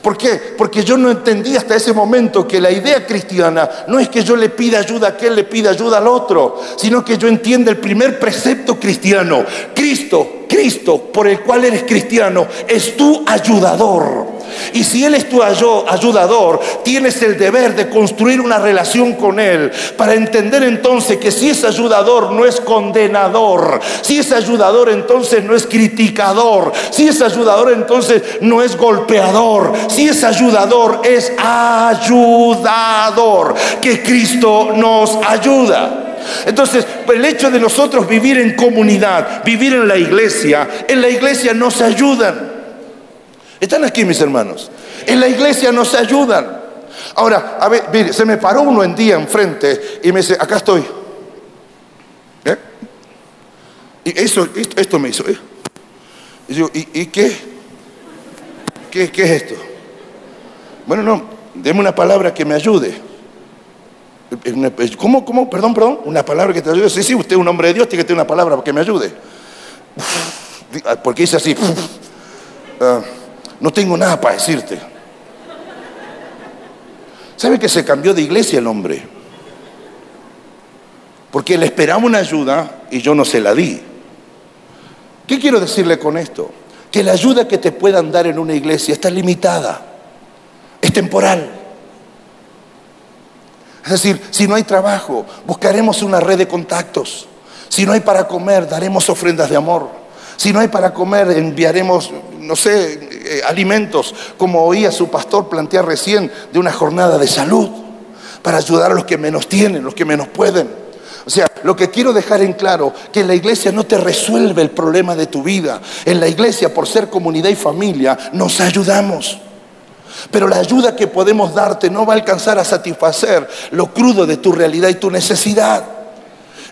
¿Por qué? Porque yo no entendí hasta ese momento que la idea cristiana no es que yo le pida ayuda a aquel, le pida ayuda al otro, sino que yo entienda el primer precepto cristiano. Cristo, Cristo, por el cual eres cristiano, es tu ayudador. Y si Él es tu ayudador, tienes el deber de construir una relación con Él para entender entonces que si es ayudador no es condenador, si es ayudador entonces no es criticador, si es ayudador entonces no es golpeador, si es ayudador es ayudador, que Cristo nos ayuda. Entonces, el hecho de nosotros vivir en comunidad, vivir en la iglesia, en la iglesia nos ayudan. Están aquí mis hermanos. En la iglesia nos ayudan. Ahora, a ver, mire, se me paró uno en día enfrente y me dice, acá estoy. ¿Eh? Y eso, esto, me hizo. ¿eh? Y yo, ¿y, qué? qué? ¿Qué es esto? Bueno, no, deme una palabra que me ayude. ¿Cómo, cómo? Perdón, perdón. Una palabra que te ayude. Sí, sí, usted es un hombre de Dios, tiene que tener una palabra que me ayude. Porque dice así. Ah, no tengo nada para decirte. ¿Sabe que se cambió de iglesia el hombre? Porque le esperaba una ayuda y yo no se la di. ¿Qué quiero decirle con esto? Que la ayuda que te puedan dar en una iglesia está limitada, es temporal. Es decir, si no hay trabajo, buscaremos una red de contactos. Si no hay para comer, daremos ofrendas de amor. Si no hay para comer, enviaremos, no sé, eh, alimentos, como oía su pastor plantear recién, de una jornada de salud, para ayudar a los que menos tienen, los que menos pueden. O sea, lo que quiero dejar en claro, que en la iglesia no te resuelve el problema de tu vida. En la iglesia, por ser comunidad y familia, nos ayudamos. Pero la ayuda que podemos darte no va a alcanzar a satisfacer lo crudo de tu realidad y tu necesidad.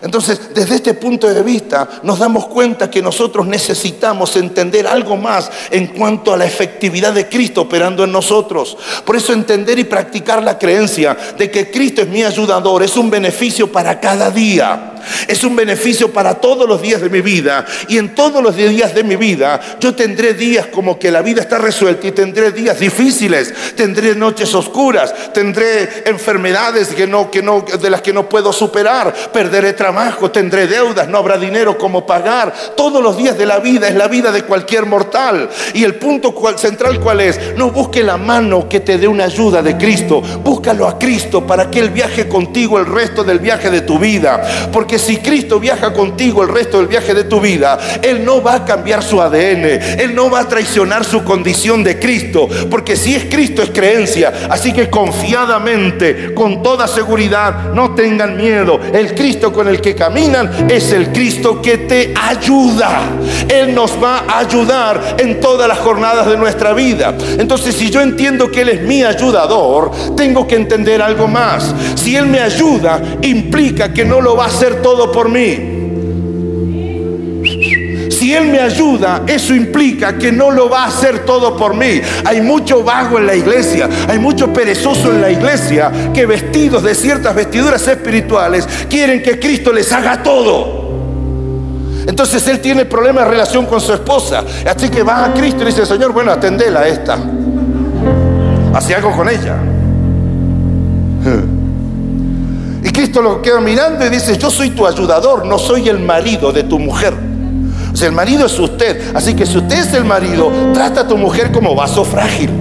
Entonces, desde este punto de vista, nos damos cuenta que nosotros necesitamos entender algo más en cuanto a la efectividad de Cristo operando en nosotros. Por eso entender y practicar la creencia de que Cristo es mi ayudador es un beneficio para cada día. Es un beneficio para todos los días de mi vida. Y en todos los días de mi vida yo tendré días como que la vida está resuelta y tendré días difíciles, tendré noches oscuras, tendré enfermedades que no, que no, de las que no puedo superar, perderé trabajo, tendré deudas, no habrá dinero como pagar. Todos los días de la vida es la vida de cualquier mortal. Y el punto central cuál es, no busque la mano que te dé una ayuda de Cristo, búscalo a Cristo para que Él viaje contigo el resto del viaje de tu vida. Porque que si Cristo viaja contigo el resto del viaje de tu vida, Él no va a cambiar su ADN, Él no va a traicionar su condición de Cristo, porque si es Cristo es creencia. Así que confiadamente, con toda seguridad, no tengan miedo. El Cristo con el que caminan es el Cristo que te ayuda. Él nos va a ayudar en todas las jornadas de nuestra vida. Entonces, si yo entiendo que Él es mi ayudador, tengo que entender algo más. Si Él me ayuda, implica que no lo va a hacer todo por mí. Si Él me ayuda, eso implica que no lo va a hacer todo por mí. Hay mucho vago en la iglesia, hay mucho perezoso en la iglesia que vestidos de ciertas vestiduras espirituales quieren que Cristo les haga todo. Entonces él tiene problemas de relación con su esposa. Así que va a Cristo y dice, Señor, bueno, atendela esta. Hace algo con ella. Cristo lo queda mirando y dice, yo soy tu ayudador, no soy el marido de tu mujer. O sea, el marido es usted. Así que si usted es el marido, trata a tu mujer como vaso frágil.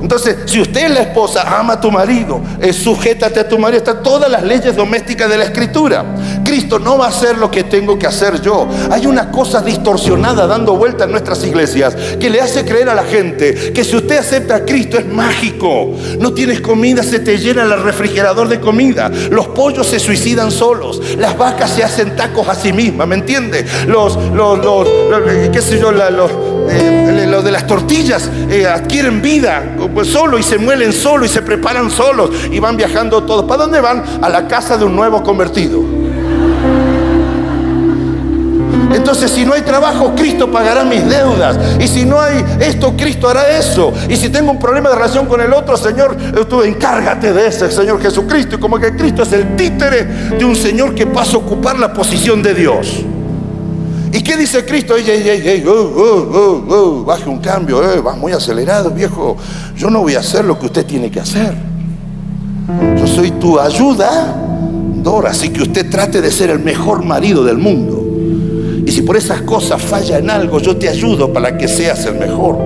Entonces, si usted es la esposa, ama a tu marido, es sujétate a tu marido, están todas las leyes domésticas de la escritura. Cristo no va a hacer lo que tengo que hacer yo. Hay una cosa distorsionada dando vuelta en nuestras iglesias que le hace creer a la gente que si usted acepta a Cristo es mágico. No tienes comida, se te llena el refrigerador de comida. Los pollos se suicidan solos. Las vacas se hacen tacos a sí mismas, ¿me entiende? Los, los, los, qué sé yo, los eh, lo de las tortillas eh, adquieren vida pues, solo y se muelen solo y se preparan solos y van viajando todos. ¿Para dónde van? A la casa de un nuevo convertido. Entonces, si no hay trabajo, Cristo pagará mis deudas. Y si no hay esto, Cristo hará eso. Y si tengo un problema de relación con el otro, Señor, tú encárgate de ese, Señor Jesucristo. Y como que Cristo es el títere de un Señor que pasa a ocupar la posición de Dios. ¿Y qué dice Cristo? Oh, oh, oh, baje un cambio, eh, va muy acelerado, viejo. Yo no voy a hacer lo que usted tiene que hacer. Yo soy tu ayuda, Dora, así que usted trate de ser el mejor marido del mundo. Y si por esas cosas falla en algo, yo te ayudo para que seas el mejor.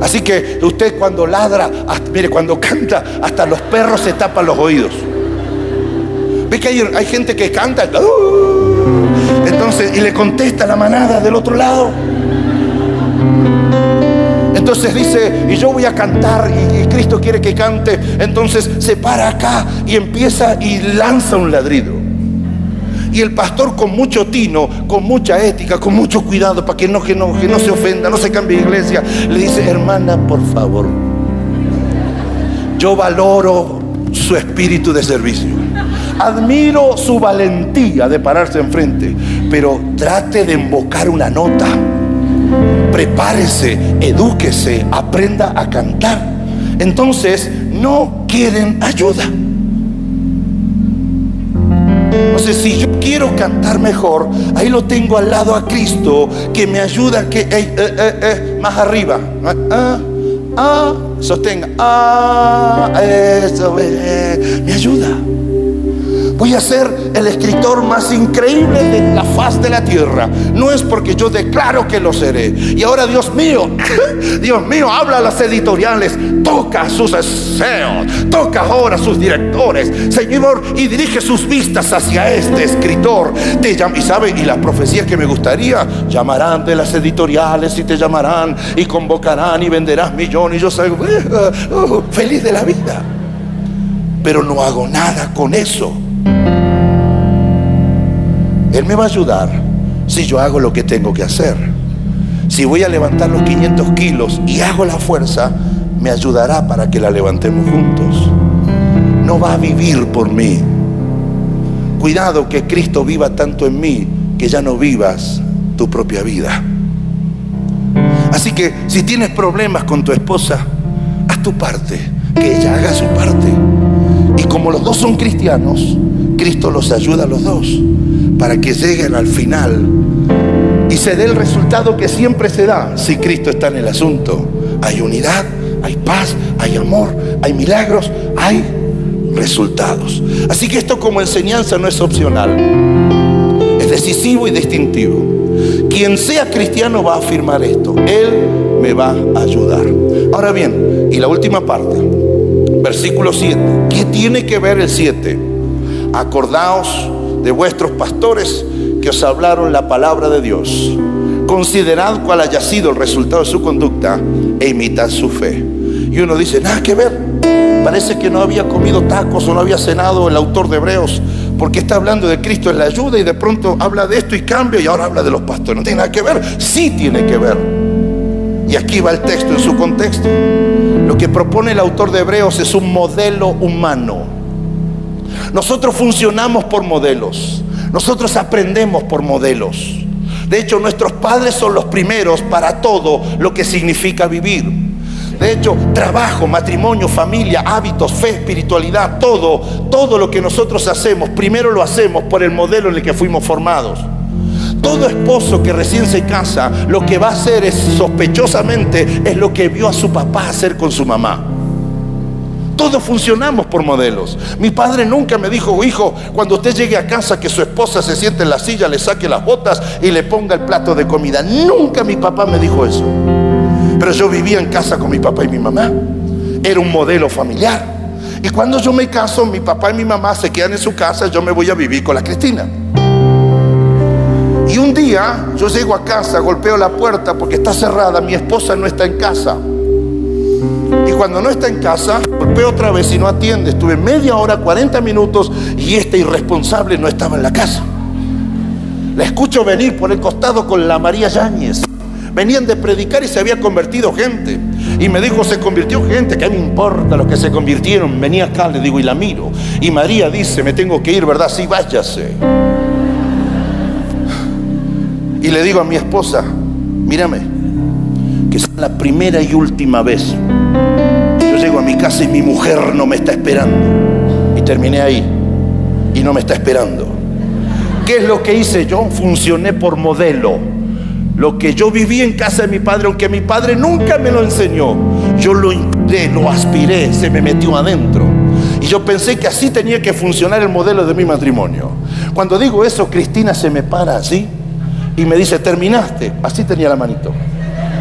Así que usted cuando ladra, mire, cuando canta, hasta los perros se tapan los oídos. ¿Ve que hay, gente que canta? Y le contesta la manada del otro lado. Entonces dice, y yo voy a cantar, y, Cristo quiere que cante. Entonces se para acá y empieza y lanza un ladrido. Y el pastor con mucho tino, con mucha ética, con mucho cuidado para que no, que no, que no se ofenda, no se cambie de iglesia, le dice, hermana, por favor, yo valoro su espíritu de servicio. Admiro su valentía de pararse enfrente, pero trate de embocar una nota. Prepárese, edúquese, aprenda a cantar. Entonces, no quieren ayuda. Entonces, si yo quiero cantar mejor, ahí lo tengo al lado a Cristo que me ayuda que eh, eh, eh, más arriba. Ah, ah, ah sostenga. Ah, eso me ayuda. Voy a ser el escritor más increíble de la faz de la tierra. No es porque yo declaro que lo seré. Y ahora, Dios mío, Dios mío, habla a las editoriales, toca sus deseos, toca ahora a sus directores, Señor, y dirige sus vistas hacia este escritor. Y sabe, y la profecía que me gustaría, llamarán de las editoriales y te llamarán y convocarán y venderás millones. Y yo soy uh, feliz de la vida. Pero no hago nada con eso. Él me va a ayudar si yo hago lo que tengo que hacer. Si voy a levantar los 500 kilos y hago la fuerza, me ayudará para que la levantemos juntos. No va a vivir por mí. Cuidado que Cristo viva tanto en mí que ya no vivas tu propia vida. Así que si tienes problemas con tu esposa, haz tu parte, que ella haga su parte. Y como los dos son cristianos, Cristo los ayuda a los dos para que lleguen al final y se dé el resultado que siempre se da si Cristo está en el asunto. Hay unidad, hay paz, hay amor, hay milagros, hay resultados. Así que esto como enseñanza no es opcional, es decisivo y distintivo. Quien sea cristiano va a afirmar esto. Él me va a ayudar. Ahora bien, y la última parte, versículo 7. ¿Qué tiene que ver el 7? Acordaos de vuestros pastores que os hablaron la palabra de Dios. Considerad cuál haya sido el resultado de su conducta e imitad su fe. Y uno dice, nada que ver. Parece que no había comido tacos o no había cenado el autor de Hebreos, porque está hablando de Cristo en la ayuda y de pronto habla de esto y cambia y ahora habla de los pastores. No tiene nada que ver. Sí tiene que ver. Y aquí va el texto en su contexto. Lo que propone el autor de Hebreos es un modelo humano. Nosotros funcionamos por modelos. Nosotros aprendemos por modelos. De hecho, nuestros padres son los primeros para todo lo que significa vivir. De hecho, trabajo, matrimonio, familia, hábitos, fe, espiritualidad, todo, todo lo que nosotros hacemos, primero lo hacemos por el modelo en el que fuimos formados. Todo esposo que recién se casa, lo que va a hacer es sospechosamente es lo que vio a su papá hacer con su mamá. Todos funcionamos por modelos. Mi padre nunca me dijo, hijo, cuando usted llegue a casa que su esposa se siente en la silla, le saque las botas y le ponga el plato de comida. Nunca mi papá me dijo eso. Pero yo vivía en casa con mi papá y mi mamá. Era un modelo familiar. Y cuando yo me caso, mi papá y mi mamá se quedan en su casa, yo me voy a vivir con la Cristina. Y un día yo llego a casa, golpeo la puerta porque está cerrada, mi esposa no está en casa. Y cuando no está en casa, golpeo otra vez y no atiende. Estuve media hora, 40 minutos y este irresponsable no estaba en la casa. La escucho venir por el costado con la María Yáñez. Venían de predicar y se había convertido gente. Y me dijo, se convirtió gente, ¿qué me importa los que se convirtieron? Venía acá, le digo, y la miro. Y María dice, me tengo que ir, ¿verdad? Sí, váyase. Y le digo a mi esposa, mírame, que la primera y última vez llego a mi casa y mi mujer no me está esperando. Y terminé ahí. Y no me está esperando. ¿Qué es lo que hice yo? Funcioné por modelo. Lo que yo viví en casa de mi padre, aunque mi padre nunca me lo enseñó, yo lo lo aspiré, se me metió adentro. Y yo pensé que así tenía que funcionar el modelo de mi matrimonio. Cuando digo eso, Cristina se me para así y me dice, terminaste. Así tenía la manito.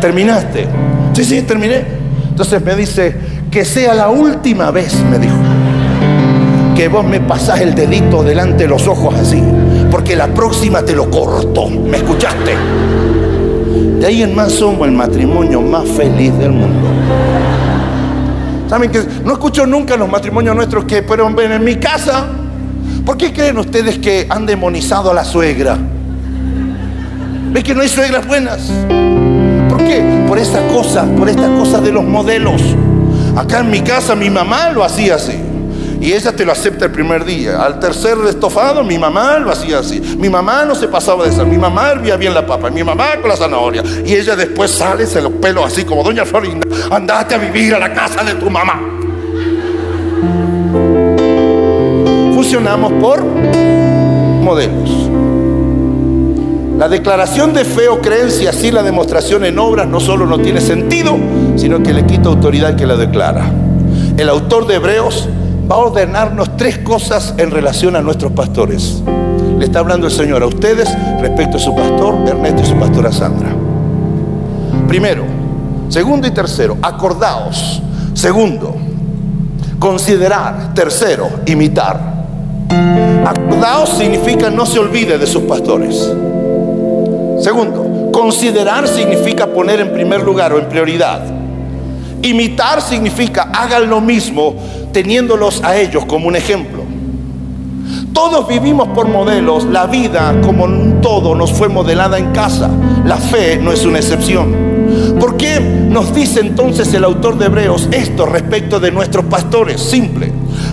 Terminaste. Sí, sí, terminé. Entonces me dice, que sea la última vez, me dijo, que vos me pasás el dedito delante de los ojos así, porque la próxima te lo corto. ¿Me escuchaste? De ahí en más somos el matrimonio más feliz del mundo. ¿Saben que no escucho nunca los matrimonios nuestros que, pero en mi casa, ¿por qué creen ustedes que han demonizado a la suegra? ¿Ves que no hay suegras buenas? ¿Por qué? Por esta cosa, por esta cosa de los modelos. Acá en mi casa mi mamá lo hacía así. Y ella te lo acepta el primer día. Al tercer estofado, mi mamá lo hacía así. Mi mamá no se pasaba de sal. Mi mamá hervía bien la papa. Mi mamá con la zanahoria. Y ella después sale, se los pelos así como Doña Florinda. Andate a vivir a la casa de tu mamá. Funcionamos por modelos. La declaración de fe o creencia, así la demostración en obras, no solo no tiene sentido, sino que le quita autoridad al que la declara. El autor de Hebreos va a ordenarnos tres cosas en relación a nuestros pastores. Le está hablando el Señor a ustedes respecto a su pastor Ernesto y su pastora Sandra. Primero, segundo y tercero, acordaos. Segundo, considerar. Tercero, imitar. Acordaos significa no se olvide de sus pastores. Segundo, considerar significa poner en primer lugar o en prioridad. Imitar significa hagan lo mismo teniéndolos a ellos como un ejemplo. Todos vivimos por modelos. La vida, como un todo, nos fue modelada en casa. La fe no es una excepción. ¿Por qué nos dice entonces el autor de Hebreos esto respecto de nuestros pastores? Simple.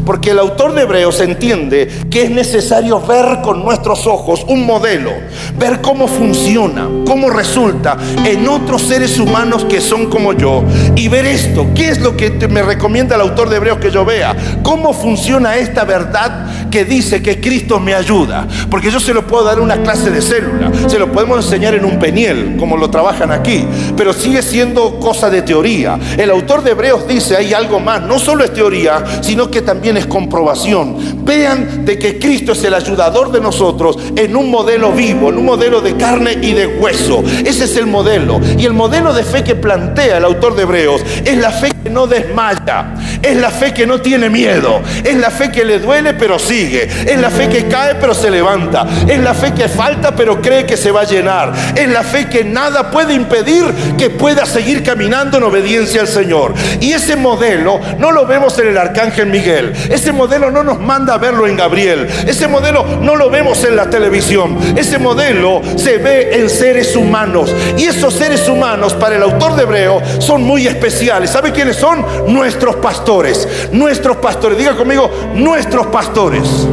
Porque el autor de Hebreos entiende que es necesario ver con nuestros ojos un modelo, ver cómo funciona, cómo resulta en otros seres humanos que son como yo y ver esto. ¿Qué es lo que me recomienda el autor de Hebreos que yo vea? ¿Cómo funciona esta verdad que dice que Cristo me ayuda? Porque yo se lo puedo dar en una clase de célula, se lo podemos enseñar en un peniel, como lo trabajan aquí, pero sigue siendo cosa de teoría. El autor de Hebreos dice, hay algo más, no solo es teoría, sino que también es comprobación. Vean de que Cristo es el ayudador de nosotros en un modelo vivo, en un modelo de carne y de hueso. Ese es el modelo. Y el modelo de fe que plantea el autor de Hebreos es la fe que no desmaya, es la fe que no tiene miedo, es la fe que le duele pero sigue, es la fe que cae pero se levanta, es la fe que falta pero cree que se va a llenar, es la fe que nada puede impedir que pueda seguir caminando en obediencia al Señor. Y ese modelo no lo vemos en el arcángel Miguel, ese modelo no nos manda a verlo en Gabriel, ese modelo no lo vemos en la televisión, ese modelo se ve en seres humanos. Y esos seres humanos para el autor de Hebreo son muy especiales. ¿Sabe quiénes son? Nuestros pastores. Nuestros pastores. Diga conmigo, nuestros pastores.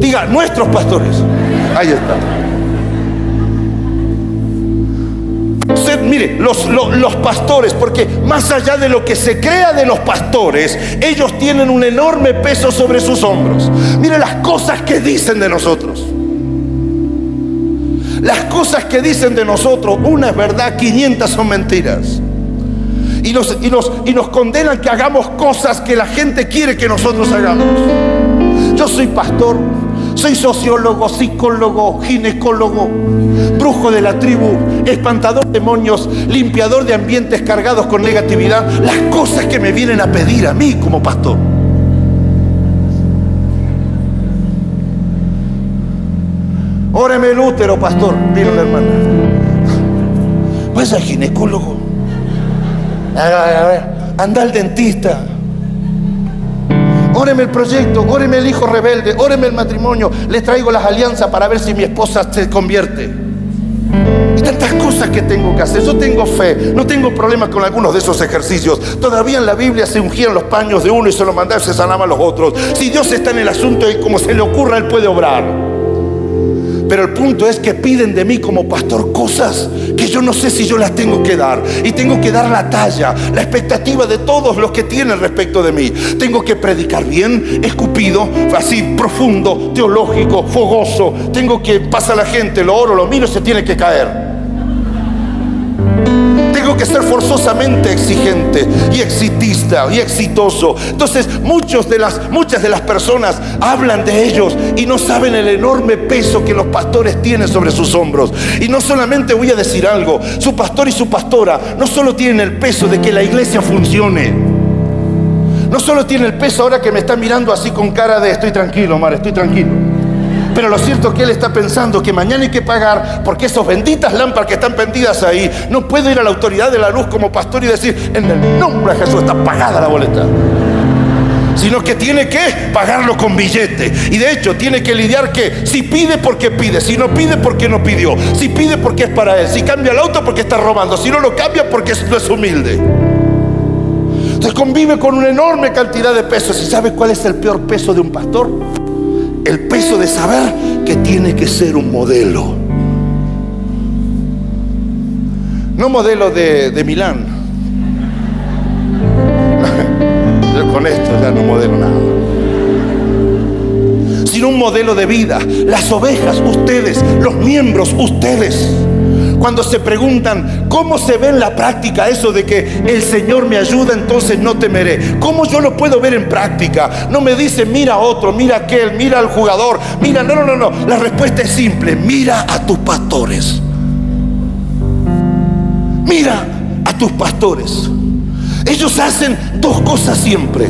Diga, nuestros pastores. Ahí está. Mire, los, los, pastores, porque más allá de lo que se crea de los pastores, ellos tienen un enorme peso sobre sus hombros. Mire las cosas que dicen de nosotros. Las cosas que dicen de nosotros, una es verdad, 500 son mentiras y nos, y, nos, y nos condenan que hagamos cosas que la gente quiere que nosotros hagamos. Yo soy pastor, soy sociólogo, psicólogo, ginecólogo, brujo de la tribu, espantador de demonios, limpiador de ambientes cargados con negatividad. Las cosas que me vienen a pedir a mí como pastor. Óreme el útero, pastor. Vino la hermana. Vaya al ginecólogo. Anda al dentista. Óreme el proyecto, óreme el hijo rebelde, óreme el matrimonio. Le traigo las alianzas para ver si mi esposa se convierte. Y tantas cosas que tengo que hacer. Yo tengo fe, no tengo problema con algunos de esos ejercicios. Todavía en la Biblia se ungían los paños de uno y se los mandaba y se sanaban los otros. Si Dios está en el asunto y como se le ocurra, Él puede obrar. Pero el punto es que piden de mí como pastor cosas que yo no sé si yo las tengo que dar. Y tengo que dar la talla, la expectativa de todos los que tienen respecto de mí. Tengo que predicar bien, escupido, así profundo, teológico, fogoso. Tengo que pasa la gente, lo oro, lo miro, se tiene que caer que ser forzosamente exigente y exitista y exitoso. Entonces, muchos de las, muchas de las personas hablan de ellos y no saben el enorme peso que los pastores tienen sobre sus hombros. Y no solamente voy a decir algo, su pastor y su pastora no solo tienen el peso de que la iglesia funcione. No solo tienen el peso ahora que me están mirando así con cara de estoy tranquilo, Mar, estoy tranquilo. Pero lo cierto es que él está pensando que mañana hay que pagar porque esas benditas lámparas que están pendidas ahí, no puedo ir a la autoridad de la luz como pastor y decir, en el nombre de Jesús está pagada la boleta sino que tiene que pagarlo con billete. Y de hecho tiene que lidiar que si pide porque pide, si no pide porque no pidió, si pide porque es para él, si cambia el auto porque está robando, si no lo cambia porque no es humilde. Entonces convive con una enorme cantidad de pesos. ¿Y sabe cuál es el peor peso de un pastor? El peso de saber que tiene que ser un modelo. No modelo de, Milán. Yo con esto ya no modelo nada. Sino un modelo de vida. Las ovejas, ustedes, los miembros, ustedes cuando se preguntan cómo se ve en la práctica eso de que el Señor me ayuda, entonces no temeré. ¿Cómo yo lo puedo ver en práctica? No me dice, mira a otro, mira a aquel, mira al jugador, mira, no, no, no, no. La respuesta es simple, mira a tus pastores. Mira a tus pastores. Ellos hacen dos cosas siempre.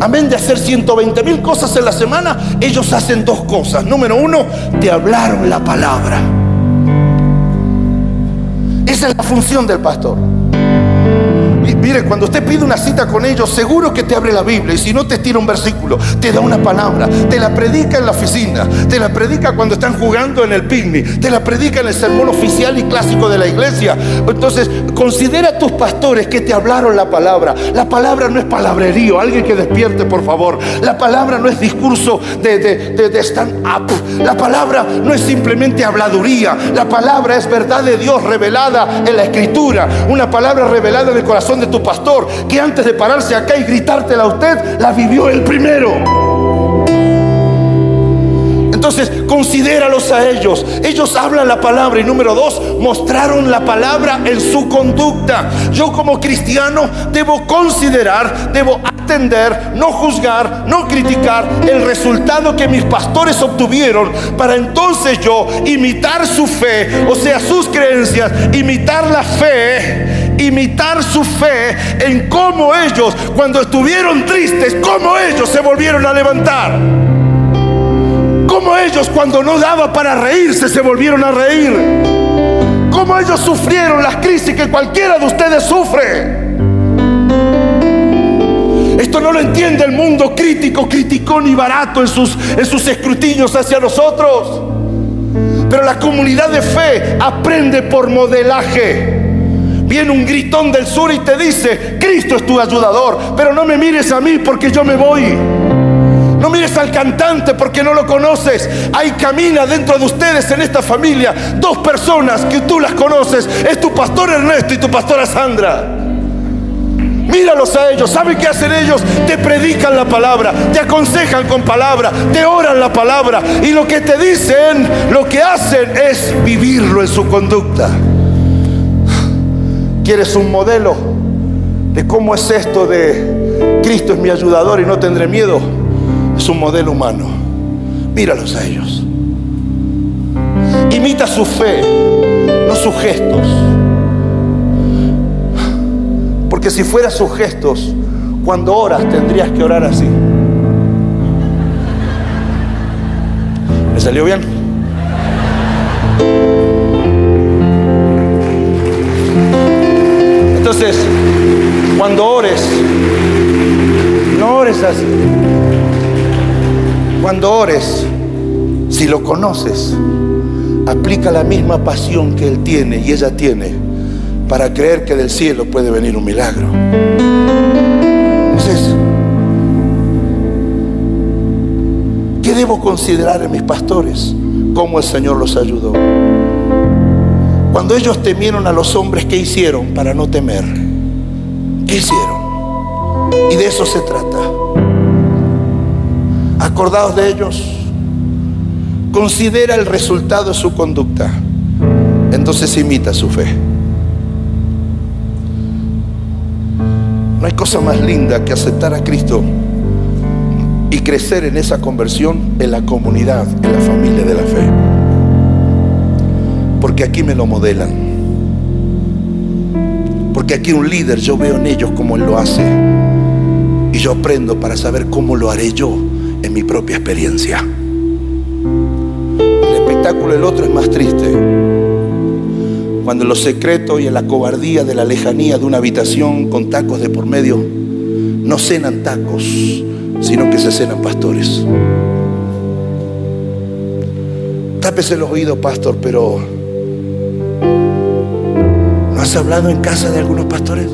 Amén de hacer 120 mil cosas en la semana, ellos hacen dos cosas. Número uno, te hablaron la palabra. Esa es la función del pastor. Mire, cuando usted pide una cita con ellos, seguro que te abre la Biblia. Y si no te tira un versículo, te da una palabra. Te la predica en la oficina. Te la predica cuando están jugando en el picnic. Te la predica en el sermón oficial y clásico de la iglesia. Entonces, considera a tus pastores que te hablaron la palabra. La palabra no es palabrerío. Alguien que despierte, por favor. La palabra no es discurso de, stand-up. La palabra no es simplemente habladuría. La palabra es verdad de Dios revelada en la escritura. Una palabra revelada en el corazón de tu pastor que antes de pararse acá y gritártela a usted, la vivió el primero. Entonces, considéralos a ellos. Ellos hablan la palabra y número dos, mostraron la palabra en su conducta. Yo como cristiano debo considerar, debo atender, no juzgar, no criticar el resultado que mis pastores obtuvieron para entonces yo imitar su fe, o sea, sus creencias, imitar la fe imitar su fe en cómo ellos, cuando estuvieron tristes, cómo ellos se volvieron a levantar. Cómo ellos cuando no daba para reírse se volvieron a reír. Cómo ellos sufrieron las crisis que cualquiera de ustedes sufre. Esto no lo entiende el mundo crítico, criticón y barato en sus, en sus escrutinios hacia nosotros. Pero la comunidad de fe aprende por modelaje. Viene un gritón del sur y te dice, Cristo es tu ayudador, pero no me mires a mí porque yo me voy. No mires al cantante porque no lo conoces. Hay camina dentro de ustedes en esta familia dos personas que tú las conoces. Es tu pastor Ernesto y tu pastora Sandra. Míralos a ellos. ¿Saben qué hacen ellos? Te predican la palabra, te aconsejan con palabra, te oran la palabra. Y lo que te dicen, lo que hacen es vivirlo en su conducta. ¿Quieres un modelo de cómo es esto de Cristo es mi ayudador y no tendré miedo? Es un modelo humano. Míralos a ellos. Imita su fe, no sus gestos. Porque si fuera sus gestos, cuando oras tendrías que orar así. ¿Me salió bien? Entonces, cuando ores, no ores así. Cuando ores, si lo conoces, aplica la misma pasión que él tiene y ella tiene para creer que del cielo puede venir un milagro. Entonces, ¿qué debo considerar en mis pastores? ¿Cómo el Señor los ayudó? Cuando ellos temieron a los hombres, ¿qué hicieron para no temer? ¿Qué hicieron? Y de eso se trata. Acordaos de ellos. Considera el resultado de su conducta. Entonces imita su fe. No hay cosa más linda que aceptar a Cristo y crecer en esa conversión en la comunidad, en la familia de la fe porque aquí me lo modelan. Porque aquí un líder, yo veo en ellos cómo él lo hace. Y yo aprendo para saber cómo lo haré yo en mi propia experiencia. El espectáculo del otro es más triste. Cuando en lo secreto y en la cobardía de la lejanía de una habitación con tacos de por medio, no cenan tacos, sino que se cenan pastores. Tápese los oídos, pastor, pero ¿Has hablado en casa de algunos pastores?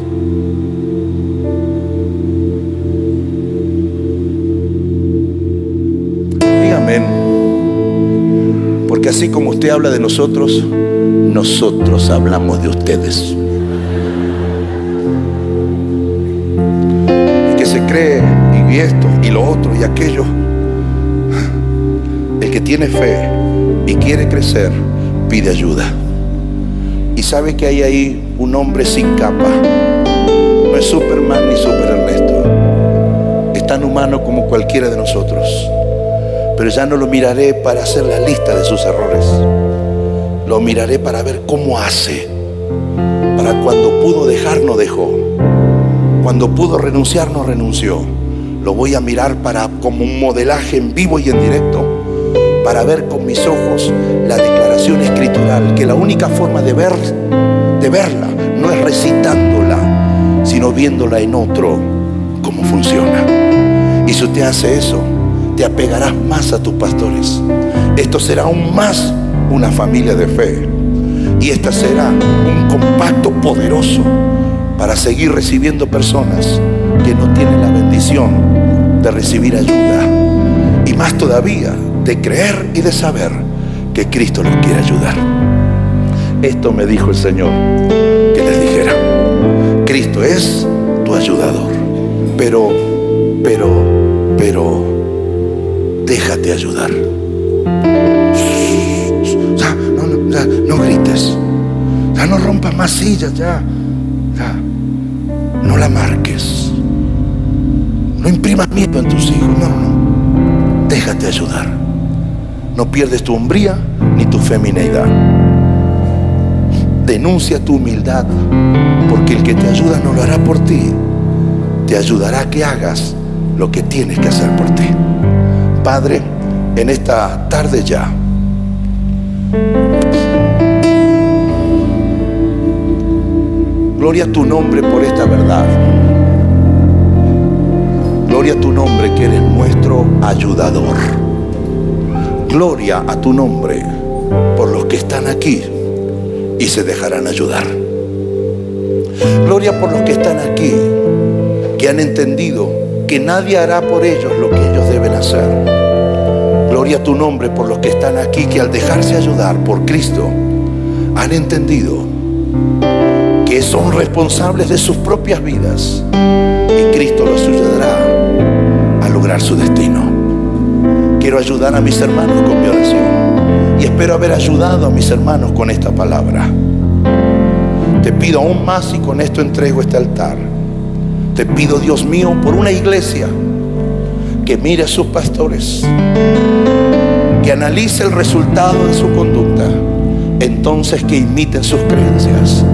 Dígame. Porque así como usted habla de nosotros, nosotros hablamos de ustedes. Y que se cree y esto y lo otro y aquello. El que tiene fe y quiere crecer, pide ayuda. Y sabe que hay ahí un hombre sin capa. No es Superman ni Super Ernesto. Es tan humano como cualquiera de nosotros. Pero ya no lo miraré para hacer la lista de sus errores. Lo miraré para ver cómo hace. Para cuando pudo dejar, no dejó. Cuando pudo renunciar, no renunció. Lo voy a mirar para como un modelaje en vivo y en directo para ver con mis ojos la declaración escritural, que la única forma de ver, de verla, no es recitándola, sino sino viéndola en otro cómo funciona. Y si usted hace eso, te apegarás más a tus pastores. Esto será aún más una familia de fe. Y esta será un compacto poderoso para seguir recibiendo personas que no tienen la bendición de recibir ayuda. Y más todavía de creer y de saber que Cristo los quiere ayudar. Esto me dijo el Señor que les dijera. Cristo es tu ayudador. Pero, pero, pero, déjate ayudar. no, grites. Ya no rompas más sillas, ya. ya. No la marques. No imprimas miedo en tus hijos. No, no. Déjate ayudar. No pierdes tu hombría ni tu femineidad. Denuncia tu humildad, porque el que te ayuda no lo hará por ti. Te ayudará a que hagas lo que tienes que hacer por ti. Padre, en esta tarde ya, gloria a tu nombre por esta verdad. Gloria a tu nombre que eres nuestro ayudador. Gloria a tu nombre por los que están aquí y se dejarán ayudar. Gloria por los que están aquí, que han entendido que nadie hará por ellos lo que ellos deben hacer. Gloria a tu nombre por los que están aquí, que al dejarse ayudar por Cristo, han entendido que son responsables de sus propias vidas y Cristo los ayudará a lograr su destino. Quiero ayudar a mis hermanos con mi oración y espero haber ayudado a mis hermanos con esta palabra. Te pido aún más y con esto entrego este altar te pido, Dios mío, por una iglesia que mire a sus pastores, que analice el resultado de su conducta, entonces que imiten sus creencias,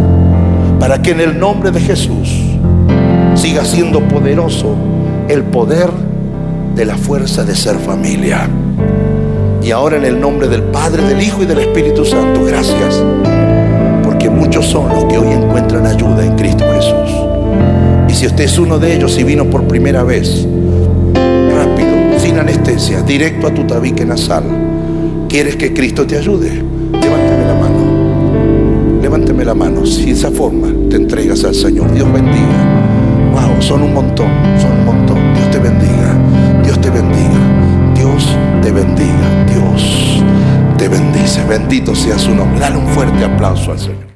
para que en el nombre de Jesús siga siendo poderoso el poder de la fuerza de ser familia. Y ahora en el nombre del Padre, del Hijo y del Espíritu Santo, gracias, porque muchos son los que hoy encuentran ayuda en Cristo Jesús. Y si usted es uno de ellos y vino por primera vez, rápido, sin anestesia, directo a tu tabique nasal, ¿quieres que Cristo te ayude? Levánteme la mano. Levánteme la mano. Si esa forma te entregas al Señor, Dios bendiga. Wow, son un montón, son un montón. Dios te bendiga. Te bendiga. Dios te bendiga. Dios te bendice. Bendito sea su nombre. Dale un fuerte aplauso al Señor.